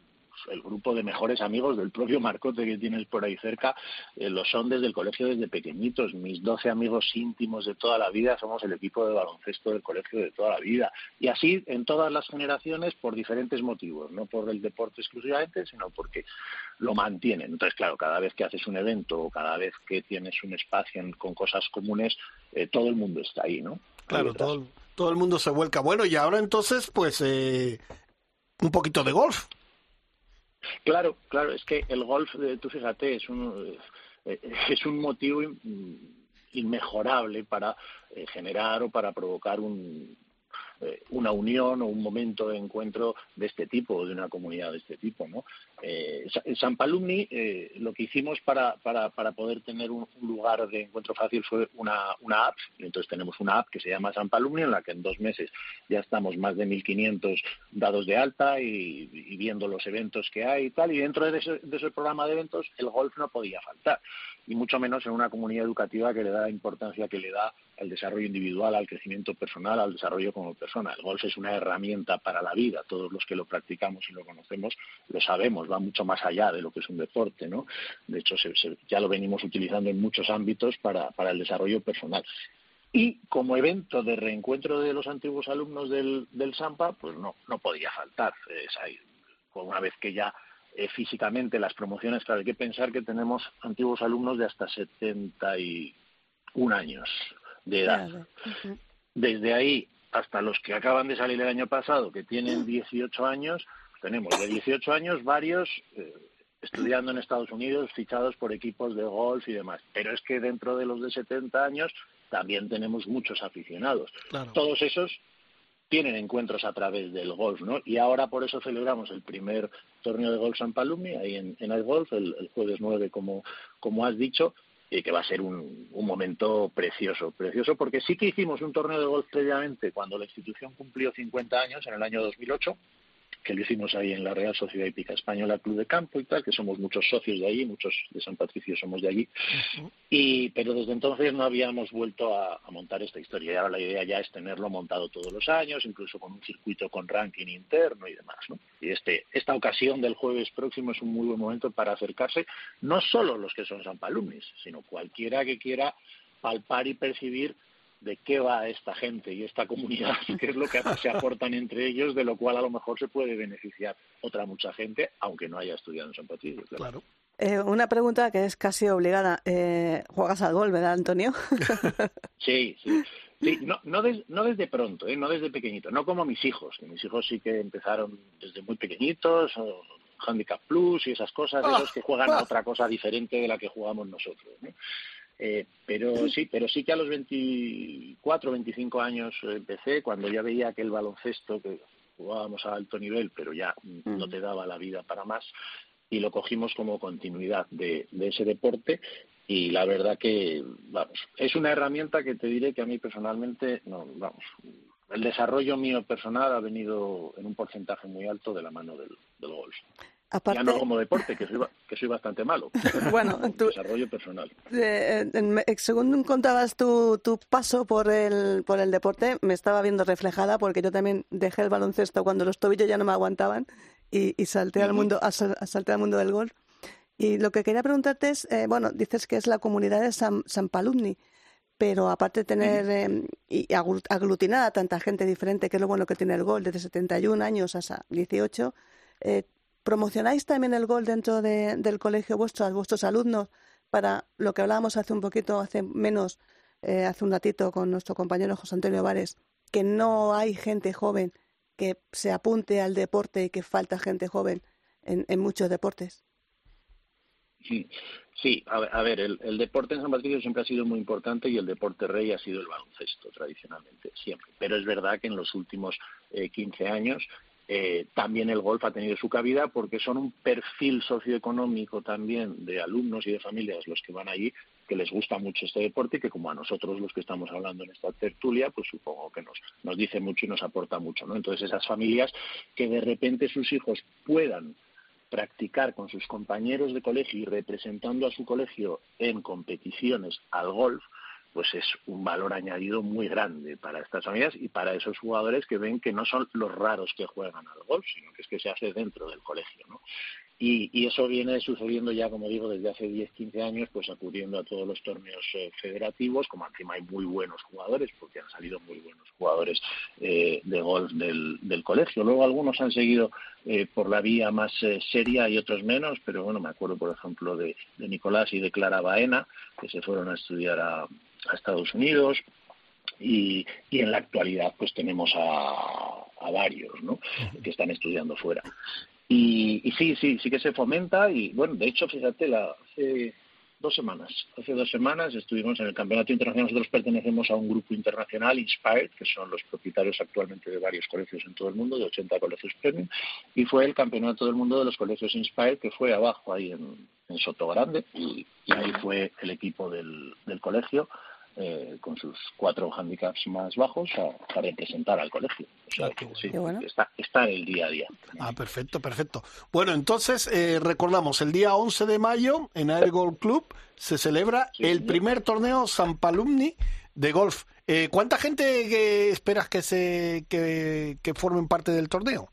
el grupo de mejores amigos del propio Marcote que tienes por ahí cerca, eh, lo son desde el colegio desde pequeñitos. Mis doce amigos íntimos de toda la vida somos el equipo de baloncesto del colegio de toda la vida. Y así en todas las generaciones por diferentes motivos, no por el deporte exclusivamente, sino porque lo mantienen. Entonces, claro, cada vez que haces un evento o cada vez que tienes un espacio con cosas comunes, eh, todo el mundo está ahí, ¿no? Claro, todo, todo el mundo se vuelca. Bueno, y ahora entonces, pues, eh, un poquito de golf. Claro, claro, es que el golf, eh, tú fíjate, es un, eh, es un motivo inmejorable para eh, generar o para provocar un, eh, una unión o un momento de encuentro de este tipo, de una comunidad de este tipo. ¿no? Eh, en San Palumni eh, lo que hicimos para, para, poder tener un, lugar de encuentro fácil fue una, una app. Y entonces tenemos una app que se llama San Palumni, en la que en dos meses ya estamos más de 1.500 dados de alta y, viendo los eventos que hay y tal. Y dentro de ese, de ese programa de eventos el golf no podía faltar. Y mucho menos en una comunidad educativa que le da la importancia que le da al desarrollo individual, al crecimiento personal, al desarrollo como persona. El golf es una herramienta para la vida. Todos los que lo practicamos y lo conocemos lo sabemos, va mucho más allá de lo que es un deporte. ¿no? De hecho, ya lo venimos utilizando en muchos ámbitos para, el desarrollo personal. Y como evento de reencuentro de los antiguos alumnos del, del SAMPA, pues no, no podía faltar. Es una vez que ya eh, físicamente las promociones, claro, hay que pensar que tenemos antiguos alumnos de hasta 71 años de edad. Desde ahí hasta los que acaban de salir el año pasado, que tienen 18 años, tenemos de 18 años varios eh, estudiando en Estados Unidos, fichados por equipos de golf y demás. Pero es que dentro de los de 70 años también tenemos muchos aficionados. Todos esos tienen encuentros a través del golf, ¿no? Y ahora por eso celebramos el primer torneo de golf San Palumi, ahí en, en el golf, el, el, jueves 9, como, como has dicho, y que va a ser un, un, momento precioso, precioso porque sí que hicimos un torneo de golf previamente cuando la institución cumplió 50 años en el año 2008 que lo hicimos ahí en la Real Sociedad Hípica Española Club de Campo y tal, que somos muchos socios de allí, muchos de San Patricio somos de allí, y pero desde entonces no habíamos vuelto a, montar esta historia. Y ahora la idea ya es tenerlo montado todos los años, incluso con un circuito con ranking interno y demás, ¿no? Y este esta ocasión del jueves próximo es un muy buen momento para acercarse no solo los que son San Palumnis, sino cualquiera que quiera palpar y percibir de qué va esta gente y esta comunidad, <laughs> qué es lo que se aportan entre ellos, de lo cual a lo mejor se puede beneficiar otra mucha gente, aunque no haya estudiado en San Patricio. Claro. Eh, una pregunta que es casi obligada. Eh, ¿Juegas al gol, verdad, Antonio? <laughs> sí, sí. Sí, no, no, no desde pronto, ¿eh? no desde pequeñito, no como mis hijos, que mis hijos sí que empezaron desde muy pequeñitos, o Handicap Plus y esas cosas, esos que juegan a <laughs> otra cosa diferente de la que jugamos nosotros. ¿no? Eh, pero sí, pero sí que a los 24, 25 años empecé, cuando ya veía que el baloncesto, que jugábamos a alto nivel, pero ya no te daba la vida para más, y lo cogimos como continuidad de, ese deporte y la verdad que vamos es una herramienta que te diré que a mí personalmente no vamos el desarrollo mío personal ha venido en un porcentaje muy alto de la mano del, del golf ya no como deporte, que soy, que soy bastante malo. <laughs> Bueno, <laughs> tu desarrollo personal. Eh, según contabas tu, tu paso por el, por el deporte, me estaba viendo reflejada porque yo también dejé el baloncesto cuando los tobillos ya no me aguantaban y, y salté, al mundo, a, salté al mundo del golf. Y lo que quería preguntarte es, eh, bueno, dices que es la comunidad de San, San Palumni, pero aparte de tener eh, y aglutinada a tanta gente diferente, que es lo bueno que tiene el golf, desde 71 años hasta 18, eh, ¿Promocionáis también el gol dentro del colegio vuestro, a vuestros alumnos, para lo que hablábamos hace un poquito, hace menos, eh, hace un ratito con nuestro compañero José Antonio Vares, que no hay gente joven que se apunte al deporte y que falta gente joven en, muchos deportes? Sí, a, ver, el, deporte en San Patricio siempre ha sido muy importante y el deporte rey ha sido el baloncesto tradicionalmente, siempre. Pero es verdad que en los últimos eh, 15 años eh, también el golf ha tenido su cabida porque son un perfil socioeconómico también de alumnos y de familias los que van allí que les gusta mucho este deporte y que como a nosotros los que estamos hablando en esta tertulia pues supongo que nos, nos dice mucho y nos aporta mucho ¿no? entonces esas familias que de repente sus hijos puedan practicar con sus compañeros de colegio y representando a su colegio en competiciones al golf pues es un valor añadido muy grande para estas familias y para esos jugadores que ven que no son los raros que juegan al golf, sino que es que se hace dentro del colegio, ¿no? Y, eso viene sucediendo ya, como digo, desde hace 10, 15 años, pues acudiendo a todos los torneos eh, federativos, como encima hay muy buenos jugadores, porque han salido muy buenos jugadores eh, de golf del, colegio. Luego algunos han seguido eh, por la vía más seria y otros menos, pero bueno, me acuerdo, por ejemplo, de, de Nicolás y de Clara Baena, que se fueron a estudiar a, a Estados Unidos. Y, y, en la actualidad pues tenemos a, a varios ¿no? que están estudiando fuera. Y, y, sí, sí, sí que se fomenta y bueno, de hecho, fíjate, la, hace dos semanas, hace dos semanas estuvimos en el Campeonato Internacional, nosotros pertenecemos a un grupo internacional, Inspired, que son los propietarios actualmente de varios colegios en todo el mundo, de 80 colegios premium, y fue el Campeonato del Mundo de los Colegios Inspired, que fue abajo ahí en, en Soto Grande, y, ahí fue el equipo del, del colegio eh, con sus cuatro handicaps más bajos a, representar al colegio. Ah, está, está en el día a día. Ah, perfecto, perfecto. Bueno, entonces eh, recordamos, el día 11 de mayo en Air Golf Club se celebra el primer torneo San Palumni de golf. Eh, ¿Cuánta gente esperas que se que, que formen parte del torneo?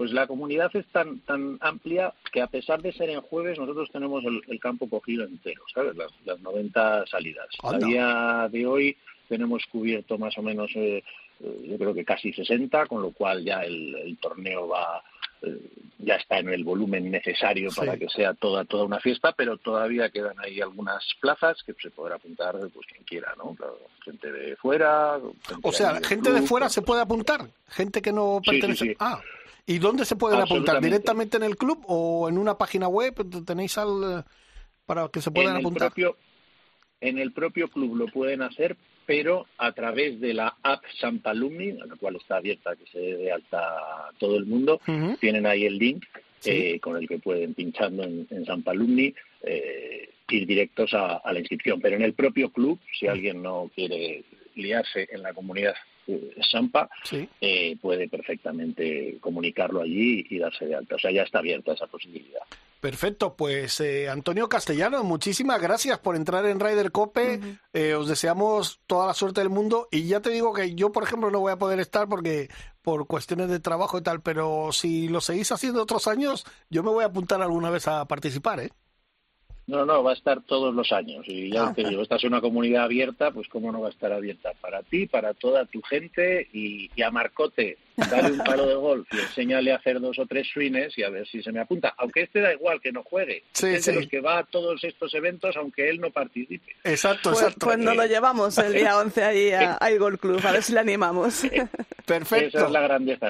Pues la comunidad es tan tan amplia que a pesar de ser en jueves nosotros tenemos el, campo cogido entero, ¿sabes? Las, las 90 salidas. A día de hoy tenemos cubierto más o menos, eh, eh, yo creo que casi 60, con lo cual ya el, torneo va eh, ya está en el volumen necesario para que sea toda toda una fiesta, pero todavía quedan ahí algunas plazas que se podrá apuntar pues quien quiera, ¿no? gente de fuera. o sea, gente de fuera se puede apuntar, gente que no pertenece. Ah. ¿Y dónde se pueden apuntar? ¿Directamente en el club o en una página web? ¿Tenéis al, para que se puedan apuntar? en el propio club lo pueden hacer, pero a través de la app Santa Alumni, la cual está abierta, que se dé de alta todo el mundo, tienen ahí el link eh, con el que pueden, pinchando en, en Santa Alumni, eh, ir directos a, la inscripción. Pero en el propio club, si alguien no quiere liarse en la comunidad Sampa, eh, puede perfectamente comunicarlo allí y darse de alta. O sea, ya está abierta esa posibilidad. Perfecto, pues eh, Antonio Castellano, muchísimas gracias por entrar en Ryder Cope. Eh, os deseamos toda la suerte del mundo y ya te digo que yo, por ejemplo, no voy a poder estar porque por cuestiones de trabajo y tal, pero si lo seguís haciendo otros años, yo me voy a apuntar alguna vez a participar, ¿eh? No, no, va a estar todos los años. Y ya ah. te digo, esta es una comunidad abierta, pues cómo no va a estar abierta para ti, para toda tu gente y, a Marcote, dale un palo de golf y enséñale a hacer dos o tres swings y a ver si se me apunta. Aunque este da igual que no juegue. Sí, es de los que va a todos estos eventos aunque él no participe. Exacto, pues, exacto. Pues nos lo llevamos el día 11 ahí a, <laughs> a Golf Club, a ver si le animamos. <laughs> Perfecto. Esa es la grandeza.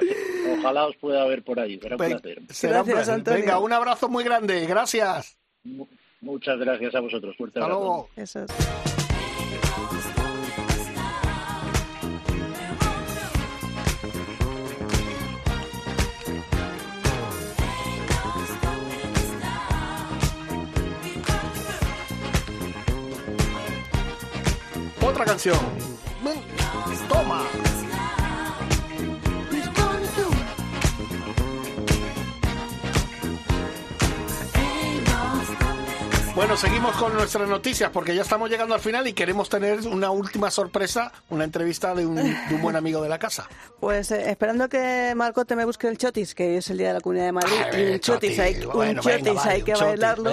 Ojalá os pueda ver por ahí. Será un placer. Será Gracias, un placer. Venga, un abrazo muy grande. Gracias. Muchas gracias a vosotros. Fuerte Hasta luego. Eso es. Otra canción. Bueno, seguimos con nuestras noticias porque ya estamos llegando al final y queremos tener una última sorpresa, una entrevista de un, buen amigo de la casa. <laughs> Pues eh, esperando que Marco te me busque el chotis, que es el día de la Comunidad de Madrid, y un chotis, hay, hay que bailarlo.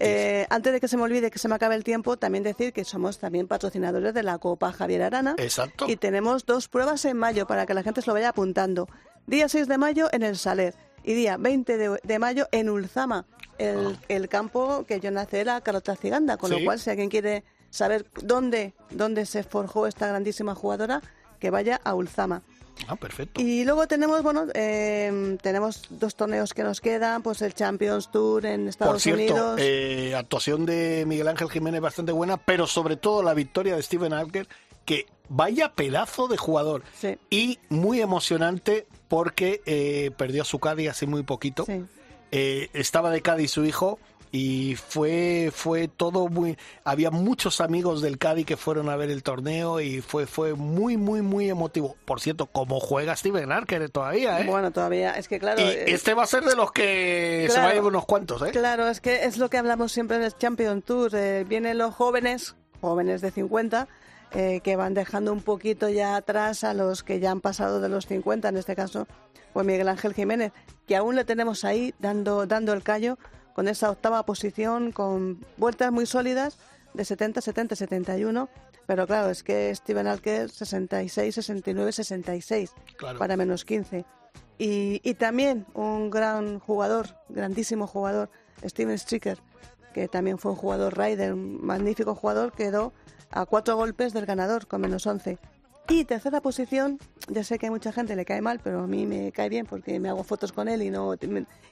Eh, antes de que se me olvide que se me acabe el tiempo, también decir que somos también patrocinadores de la Copa Javier Arana. Exacto. Y tenemos dos pruebas en mayo para que la gente se lo vaya apuntando. Día 6 de mayo en el Saler y día 20 de mayo en Ulzama el, ah. el campo que yo nací era Carlota Ciganda, con lo cual si alguien quiere saber dónde, dónde se forjó esta grandísima jugadora, que vaya a Ulzama. Ah, perfecto. Y luego tenemos, bueno, eh, tenemos dos torneos que nos quedan, pues el Champions Tour en Estados Por cierto, Unidos. eh, actuación de Miguel Ángel Jiménez bastante buena, pero sobre todo la victoria de Steven Alker, que vaya pedazo de jugador. Sí. Y muy emocionante porque eh, perdió a su Cádiz hace muy poquito. Sí. Eh, estaba de Cádiz su hijo y fue fue todo muy había muchos amigos del Cádiz que fueron a ver el torneo y fue fue muy muy muy emotivo por cierto como juega Steven Arker todavía ¿eh? Bueno, todavía, es que claro. y este va a ser de los que se Claro. va a llevar unos cuantos ¿eh? Claro, es que es lo que hablamos siempre en el Champion Tour. eh, vienen los jóvenes, jóvenes de 50, eh, que van dejando un poquito ya atrás a los que ya han pasado de los 50, en este caso, pues Miguel Ángel Jiménez, que aún le tenemos ahí dando, dando el callo con esa octava posición, con vueltas muy sólidas de 70, 70, 71. Pero claro, es que Steven Alker 66, 69, 66 Claro. para menos 15. Y, y también un gran jugador, grandísimo jugador, Steven Stricker, que también fue un jugador rider, un magnífico jugador, quedó a cuatro golpes del ganador con menos 11. Y tercera posición, ya sé que a mucha gente le cae mal, pero a mí me cae bien porque me hago fotos con él y no,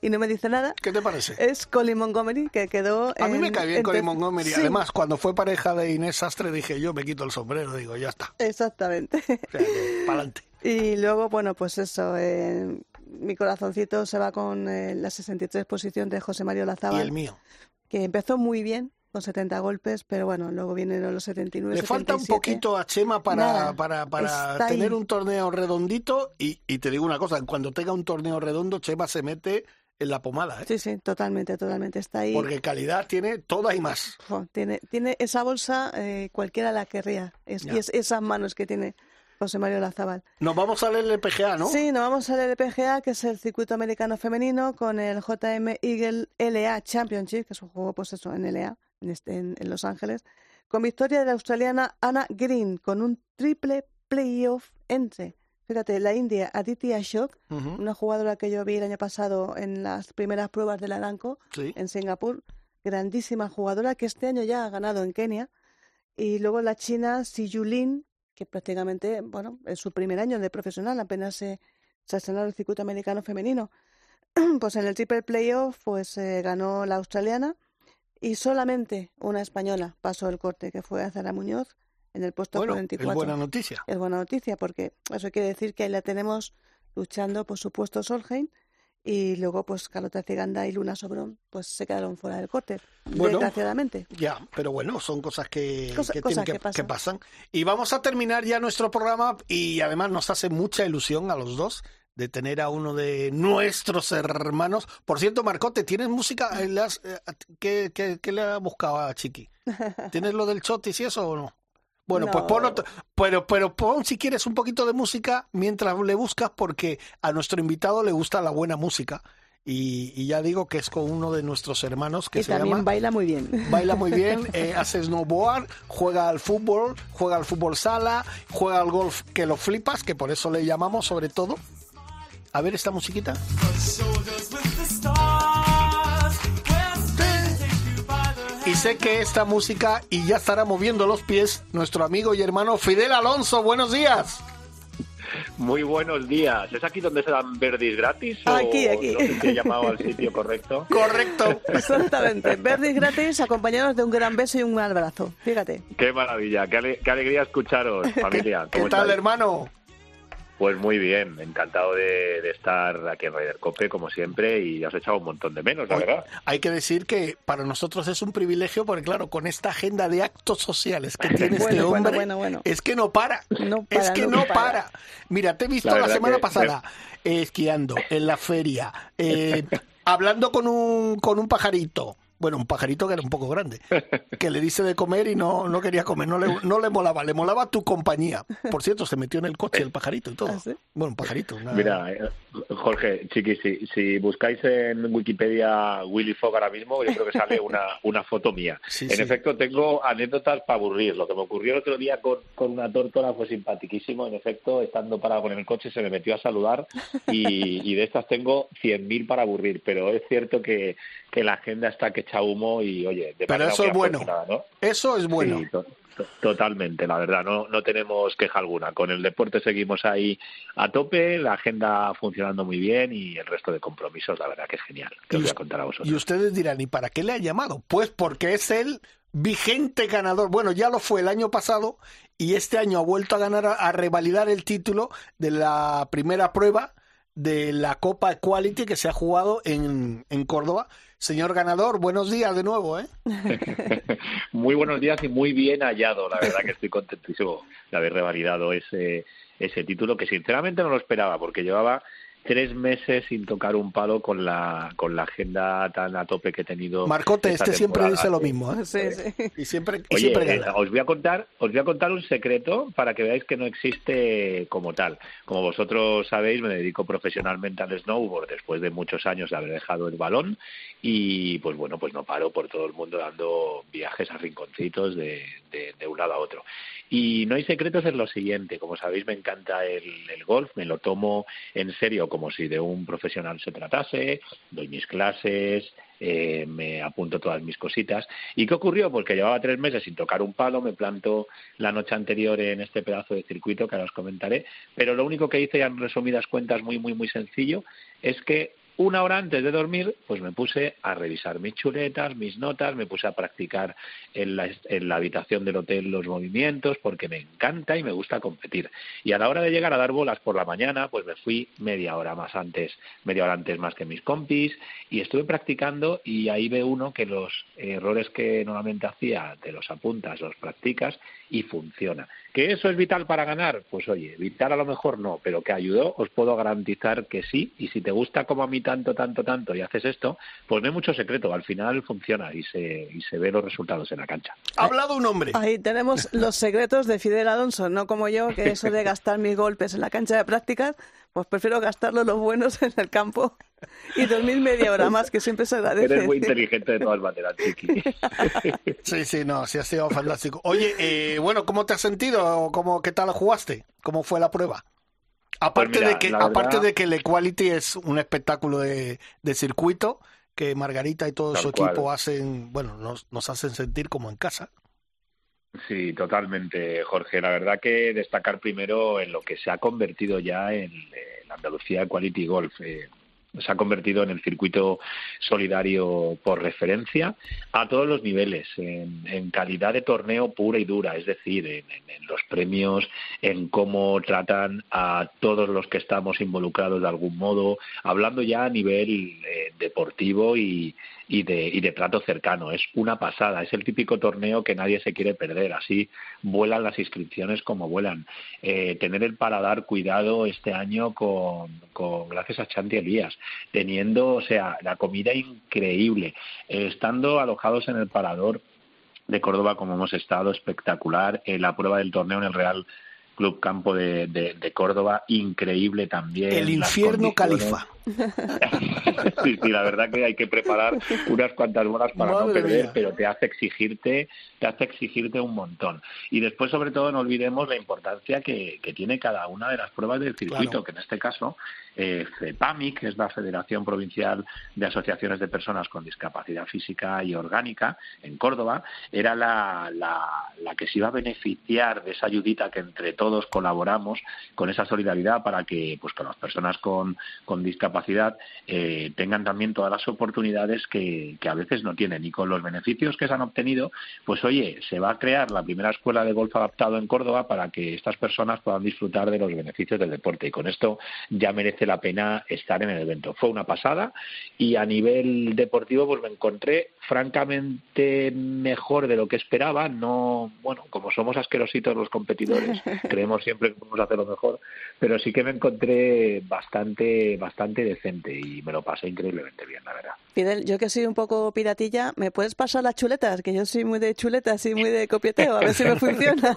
y no me dice nada. ¿qué te parece? Es Colin Montgomery, que quedó... a mí me en- cae bien en Colin Montgomery Sí, además cuando fue pareja de Inés Sastre dije yo me quito el sombrero digo ya está Exactamente. para adelante <laughs> Y luego, bueno, pues eso, eh, mi corazoncito se va con eh, la 63 posición de José Mario y Lazábal, el mío que empezó muy bien con 70 golpes, pero bueno, luego vienen los 79, Le falta un 77. poquito a Chema para, Nada, para, para tener ahí. un torneo redondito y, y te digo una cosa, cuando tenga un torneo redondo Chema se mete en la pomada, ¿eh? Sí, sí, totalmente, totalmente. Está ahí. porque calidad tiene toda y más. Tiene, tiene esa bolsa, eh, cualquiera la querría. Es, y es esas manos que tiene José Mario Lazábal. Nos vamos al LPGA, ¿no? Sí, nos vamos al LPGA, que es el circuito americano femenino, con el JM Eagle LA Championship, que es un juego, pues eso, en LA, en, este- en- en Los Ángeles, con victoria de la australiana Anna Green, con un triple playoff entre, fíjate, la india Aditi Ashok, Ujú, una jugadora que yo vi el año pasado en las primeras pruebas del Aranco, sí. en Singapur, grandísima jugadora que este año ya ha ganado en Kenia. Y luego la china Si Yulin, que prácticamente, bueno, es su primer año de profesional, apenas se, se ha estrenado el circuito americano femenino. <clears throat> Pues en el triple playoff, pues eh, ganó la australiana y solamente una española pasó el corte, que fue Azara Muñoz, en el puesto Bueno, 44. es buena noticia. Es buena noticia porque eso quiere decir que ahí la tenemos luchando por su puesto Solheim y luego pues Carlota Ciganda y Luna Sobrón pues se quedaron fuera del corte, Bueno. desgraciadamente. Ya, pero bueno, son cosas que, Cosa- que, cosas tienen que, que pasan. que pasan. Y vamos a terminar ya nuestro programa y además nos hace mucha ilusión a los dos de tener a uno de nuestros hermanos. Por cierto, Marcote, ¿tienes música? Eh, ¿Le has- eh, ¿Qué, qué, qué le ha buscado a Chiqui? ¿Tienes lo del chotis y eso o no? Bueno, pues pon otro- pero, pero pon si quieres un poquito de música mientras le buscas porque a nuestro invitado le gusta la buena música. Y, y ya digo que es con uno de nuestros hermanos que y se también llama baila muy bien. baila muy bien, <laughs> eh, hace snowboard, juega al fútbol, juega al fútbol sala, juega al golf que lo flipas, que por eso le llamamos sobre todo. A ver esta musiquita. Y sé que esta música, y ya estará moviendo los pies, nuestro amigo y hermano Fidel Alonso. Buenos días. Muy buenos días. ¿Es aquí donde se dan verdis gratis? o Aquí, aquí. No sé si he llamado al sitio correcto. <laughs> Correcto. Exactamente. Verdis gratis acompañados de un gran beso y un gran abrazo. Fíjate. Qué maravilla, qué, ale- qué alegría escucharos, <laughs> familia. ¿Qué ¿Cómo tal, estáis? hermano? Pues muy bien, encantado de, de estar aquí en Raider Cope, como siempre, y he echado un montón de menos, la Oye, verdad. Hay que decir que para nosotros es un privilegio porque, claro, con esta agenda de actos sociales que <laughs> tiene este Bueno, hombre, bueno, bueno. es que no para. No es que no no para. para. Mira, te he visto La semana que- pasada eh, esquiando en la feria, eh, hablando con un, con un pajarito. Bueno, un pajarito que era un poco grande, que le dice de comer y no, no quería comer, no le, no le molaba, le molaba tu compañía. Por cierto, se metió en el coche el pajarito y todo. ¿Ah, sí? Bueno, un pajarito. una- Mira, eh, Jorge, chiqui, si, si buscáis en Wikipedia Willy Fogg ahora mismo, yo creo que sale una, una foto mía. <laughs> Sí, en sí. efecto, tengo anécdotas para aburrir. Lo que me ocurrió el otro día con, con una tórtola fue simpaticísimo. En efecto, estando parado con el coche, se me metió a saludar y, y de estas tengo 100.000 para aburrir. Pero es cierto que, que la agenda está que echa humo y oye, de Pero eso es bueno. ¿no? Eso es bueno. Sí, to- to- totalmente, la verdad, no, no tenemos queja alguna. Con el deporte seguimos ahí a tope, la agenda funcionando muy bien y el resto de compromisos, la verdad que es genial. Que os voy a contar a vosotros. Y ustedes dirán, ¿y para qué le ha llamado? Pues porque es el vigente ganador. Bueno, ya lo fue el año pasado y este año ha vuelto a ganar, a, a revalidar el título de la primera prueba de la Copa Equality que se ha jugado en, en Córdoba. Señor ganador, buenos días de nuevo, ¿eh? <laughs> muy buenos días y muy bien hallado. La verdad que estoy contentísimo de haber revalidado ese, ese título que sinceramente no lo esperaba porque llevaba tres meses sin tocar un palo con la, con la agenda tan a tope que he tenido. Marcote, este siempre temporada. dice lo mismo, ¿eh? Sí, sí. Y siempre, y Oye, siempre eh, gana. os voy a contar, os voy a contar un secreto para que veáis que no existe como tal. Como vosotros sabéis, me dedico profesionalmente al snowboard después de muchos años de haber dejado el balón y pues bueno, pues no paro por todo el mundo dando viajes a rinconcitos de, de, de un lado a otro. Y no hay secretos en lo siguiente, como sabéis me encanta el, el golf, me lo tomo en serio como si de un profesional se tratase, doy mis clases, eh, me apunto todas mis cositas. ¿Y qué ocurrió? Pues que llevaba tres meses sin tocar un palo, me planto la noche anterior en este pedazo de circuito que ahora os comentaré, pero lo único que hice ya en resumidas cuentas muy, muy, muy sencillo es que una hora antes de dormir, pues me puse a revisar mis chuletas, mis notas, me puse a practicar en la, en la habitación del hotel los movimientos, porque me encanta y me gusta competir. Y a la hora de llegar a dar bolas por la mañana, pues me fui media hora más antes, media hora antes más que mis compis, y estuve practicando y ahí ve uno que los errores que normalmente hacía te los apuntas, los practicas y funciona. ¿Que eso es vital para ganar? Pues oye, vital a lo mejor no, pero que ayudó, os puedo garantizar que sí. Y si te gusta como a mí tanto, tanto, tanto y haces esto, pues no hay mucho secreto. Al final funciona y se, y se ve los resultados en la cancha. Ha hablado un hombre. Ahí tenemos los secretos de Fidel Alonso, no como yo, que eso de <laughs> gastar mis golpes en la cancha de prácticas, pues prefiero gastarlos los buenos en el campo y dormir media hora más, que siempre se agradece. Eres muy inteligente de todas maneras, Chiqui. <laughs> Sí, sí, no, sí ha sido fantástico. Oye, eh, bueno, ¿cómo te has sentido? ¿Cómo, ¿Qué tal jugaste? ¿Cómo fue la prueba? Aparte, Pues mira, de que, la aparte verdad- de que el Equality es un espectáculo de, de circuito que Margarita y todo Tal su cual. equipo hacen, bueno, nos, nos hacen sentir como en casa. Sí, totalmente, Jorge. La verdad que destacar primero en lo que se ha convertido ya en la Andalucía Quality Golf. Eh, se ha convertido en el circuito solidario por referencia a todos los niveles, en, en calidad de torneo pura y dura, es decir, en, en- en los premios, en cómo tratan a todos los que estamos involucrados de algún modo, hablando ya a nivel eh, deportivo y, y de, y de trato cercano. Es una pasada, es el típico torneo que nadie se quiere perder. Así vuelan las inscripciones como vuelan. Eh, tener el paladar cuidado este año con, con gracias a Chanti Elías, teniendo, o sea, la comida increíble, eh, estando alojados en el parador de Córdoba como hemos estado, espectacular. Eh, la prueba del torneo en el Real Club Campo de, de- de Córdoba, increíble también. El infierno califa. <laughs> sí, sí, la verdad que hay que preparar unas cuantas horas para no perder, mía. pero te hace exigirte, te hace exigirte un montón. Y después, sobre todo, no olvidemos la importancia que, que tiene cada una de las pruebas del circuito, Claro. que en este caso, eh, FEPAMI, que es la Federación Provincial de Asociaciones de Personas con Discapacidad Física y Orgánica, en Córdoba, era la, la, la que se iba a beneficiar de esa ayudita que entre todos colaboramos con esa solidaridad para que pues con las personas con, con discapacidad eh, tengan también todas las oportunidades que, que a veces no tienen. Y con los beneficios que se han obtenido pues oye se va a crear la primera escuela de golf adaptado en Córdoba para que estas personas puedan disfrutar de los beneficios del deporte. Y con esto ya merece la pena estar en el evento. Fue una pasada y a nivel deportivo pues me encontré francamente mejor de lo que esperaba. No bueno como somos asquerositos los competidores <laughs> creemos siempre que podemos hacerlo mejor pero sí que me encontré bastante bastante decente y me lo pasé increíblemente bien la verdad Fidel, yo que soy un poco piratilla, ¿me puedes pasar las chuletas? Que yo soy muy de chuletas y muy de copieteo, a ver si me <laughs> funciona.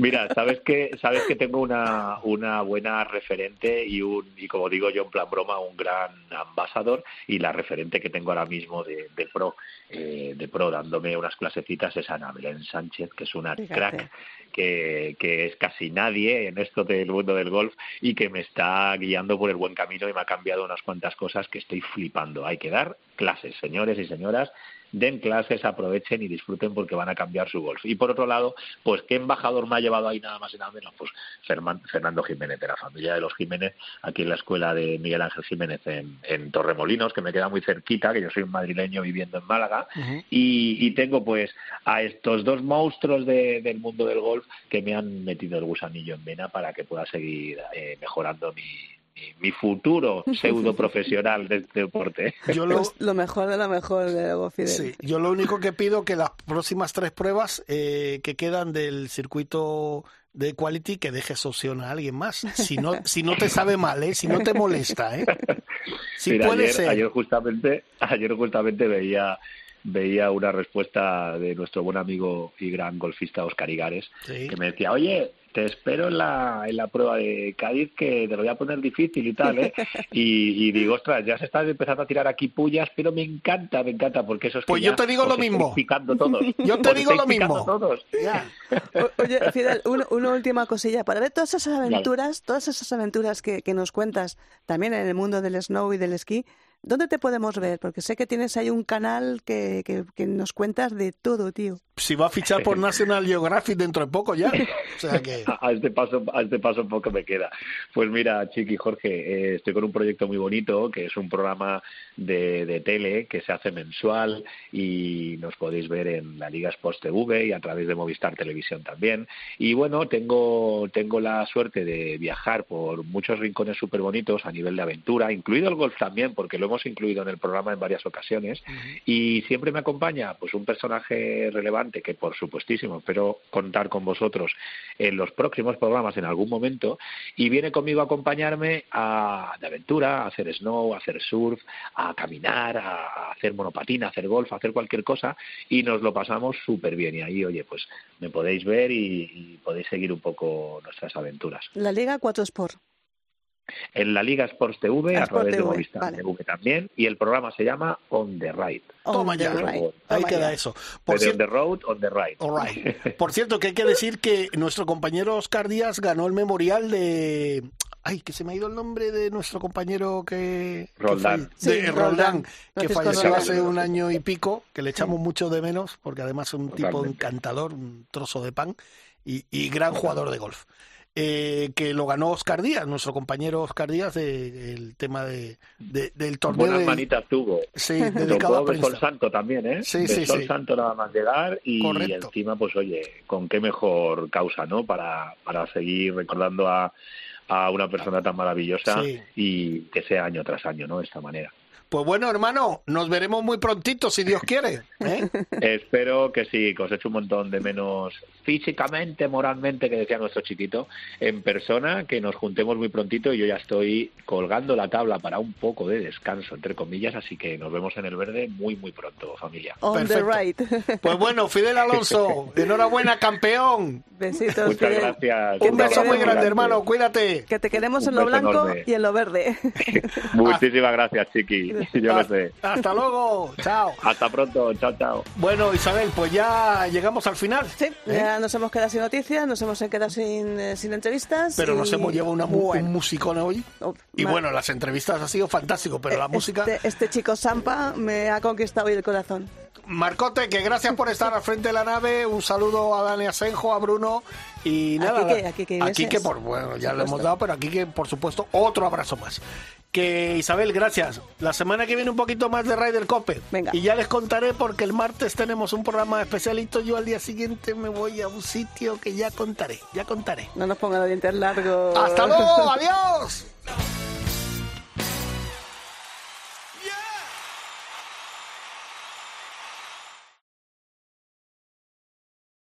Mira, sabes que sabes que tengo una, una buena referente y un y como digo yo en plan broma un gran ambasador y la referente que tengo ahora mismo de, de pro eh, de pro dándome unas clasecitas es Ana Belén Sánchez que es una Fíjate. crack que, que es casi nadie en esto del mundo del golf y que me está guiando por el buen camino y me ha cambiado unas cuantas cosas que estoy flipando. Hay hay que dar clases, señores y señoras, den clases, aprovechen y disfruten porque van a cambiar su golf. Y por otro lado, pues ¿qué embajador me ha llevado ahí nada más y nada menos? Pues Fernando Jiménez, de la familia de los Jiménez, aquí en la escuela de Miguel Ángel Jiménez en, Torremolinos, que me queda muy cerquita, que yo soy un madrileño viviendo en Málaga, y, tengo pues a estos dos monstruos del mundo del golf que me han metido el gusanillo en vena para que pueda seguir eh, mejorando mi, mi, futuro pseudo <laughs> profesional de este deporte. Yo lo, pues lo mejor de lo mejor de Fidel. Sí, yo lo único que pido que las próximas tres pruebas eh, que quedan del circuito de quality que dejes opción a alguien más. Si no, si no te sabe mal, ¿eh? si no te molesta, ¿eh? <laughs> Si puede ayer, ser. Ayer justamente, <laughs> ayer justamente veía veía una respuesta de nuestro buen amigo y gran golfista Oscar Igares, que me decía, oye, te espero en la, en la prueba de Cádiz que te lo voy a poner difícil y tal, ¿eh? <laughs> Y, digo, ostras, ya se está empezando a tirar aquí pullas, pero me encanta, me encanta, porque eso es Pues yo te digo <laughs> lo mismo. Picando todos. Yo te digo lo mismo. Todos. Oye, Fidel, una, última cosilla. Para ver todas esas aventuras, todas esas aventuras que, que nos cuentas también en el mundo del snow y del esquí, ¿Dónde te podemos ver? Porque sé que tienes ahí un canal que, que, nos cuentas de todo, tío. Si va a fichar por National Geographic dentro de poco ya. O sea que... <laughs> a, este paso, a este paso poco me queda. Pues mira, Chiqui, Jorge, eh, estoy con un proyecto muy bonito, que es un programa de, de, tele que se hace mensual y nos podéis ver en la Liga Sports TV y a través de Movistar Televisión también. Y bueno, tengo, tengo la suerte de viajar por muchos rincones súper bonitos a nivel de aventura, incluido el golf también, porque lo hemos incluido en el programa en varias ocasiones y siempre me acompaña pues un personaje relevante que por supuestísimo espero contar con vosotros en los próximos programas en algún momento y viene conmigo a acompañarme a de aventura, a hacer snow, a hacer surf, a caminar, a hacer monopatina, a hacer golf, a hacer cualquier cosa y nos lo pasamos súper bien y ahí oye pues me podéis ver y, podéis seguir un poco nuestras aventuras. La Liga 4 Sport en la Liga Sports TV, a través de Movistar TV también, y el programa se llama On the Ride. Toma ya, ahí queda eso. Por on the road, on the ride. <laughs> Por cierto, que hay que decir que nuestro compañero Oscar Díaz ganó el memorial de... Ay, que se me ha ido el nombre de nuestro compañero que... Roldán. de Roldán, que falleció hace un año y pico, que le echamos mucho de menos, porque además es un tipo encantador, un trozo de pan, y, y gran jugador de golf eh, que lo ganó Oscar Díaz, nuestro compañero Oscar Díaz, del tema de, del torneo. Buenas manitas tuvo. Sí, dedicado a Sol Santo también, ¿eh? Sí, sí, Sol Santo nada más llegar y, encima, pues oye, con qué mejor causa, ¿no? Para, para seguir recordando a, a una persona tan maravillosa y que sea año tras año, ¿no? De esta manera. Pues bueno, hermano, nos veremos muy prontito, si Dios quiere. ¿eh? <laughs> Espero que sí, que os eche un montón de menos físicamente, moralmente, que decía nuestro chiquito, en persona, que nos juntemos muy prontito y yo ya estoy colgando la tabla para un poco de descanso, entre comillas, así que nos vemos en el verde muy, muy pronto, familia. On the right. <laughs> Pues bueno, Fidel Alonso, <laughs> enhorabuena, campeón. Besitos, Muchas gracias. Un beso muy grande, hermano, cuídate. Que te queremos en lo blanco y en lo verde. Muchísimas gracias, chiqui. Yo lo sé. Hasta luego, chao. Hasta pronto, chao, chao. Bueno, Isabel, pues ya llegamos al final. Sí, ¿Eh? ya nos hemos quedado sin noticias, nos hemos quedado sin, eh, sin entrevistas. Pero nos hemos llevado una, un musicón hoy. Oh, y bueno, las entrevistas ha sido fantástico, pero la este, música... Este chico Sampa me ha conquistado hoy el corazón. Marcote, que gracias por estar al frente de la nave. Un saludo a Dani Asenjo, a Bruno. Y nada, aquí que, aquí que, por bueno, ya lo hemos dado, pero aquí que por supuesto otro abrazo más. Que Isabel, gracias. La semana que viene un poquito más de Ryder Cope. Venga. Y ya les contaré porque el martes tenemos un programa especialito. Yo al día siguiente me voy a un sitio que ya contaré. Ya contaré. No nos pongan los dientes largos. Hasta luego, adiós. <laughs>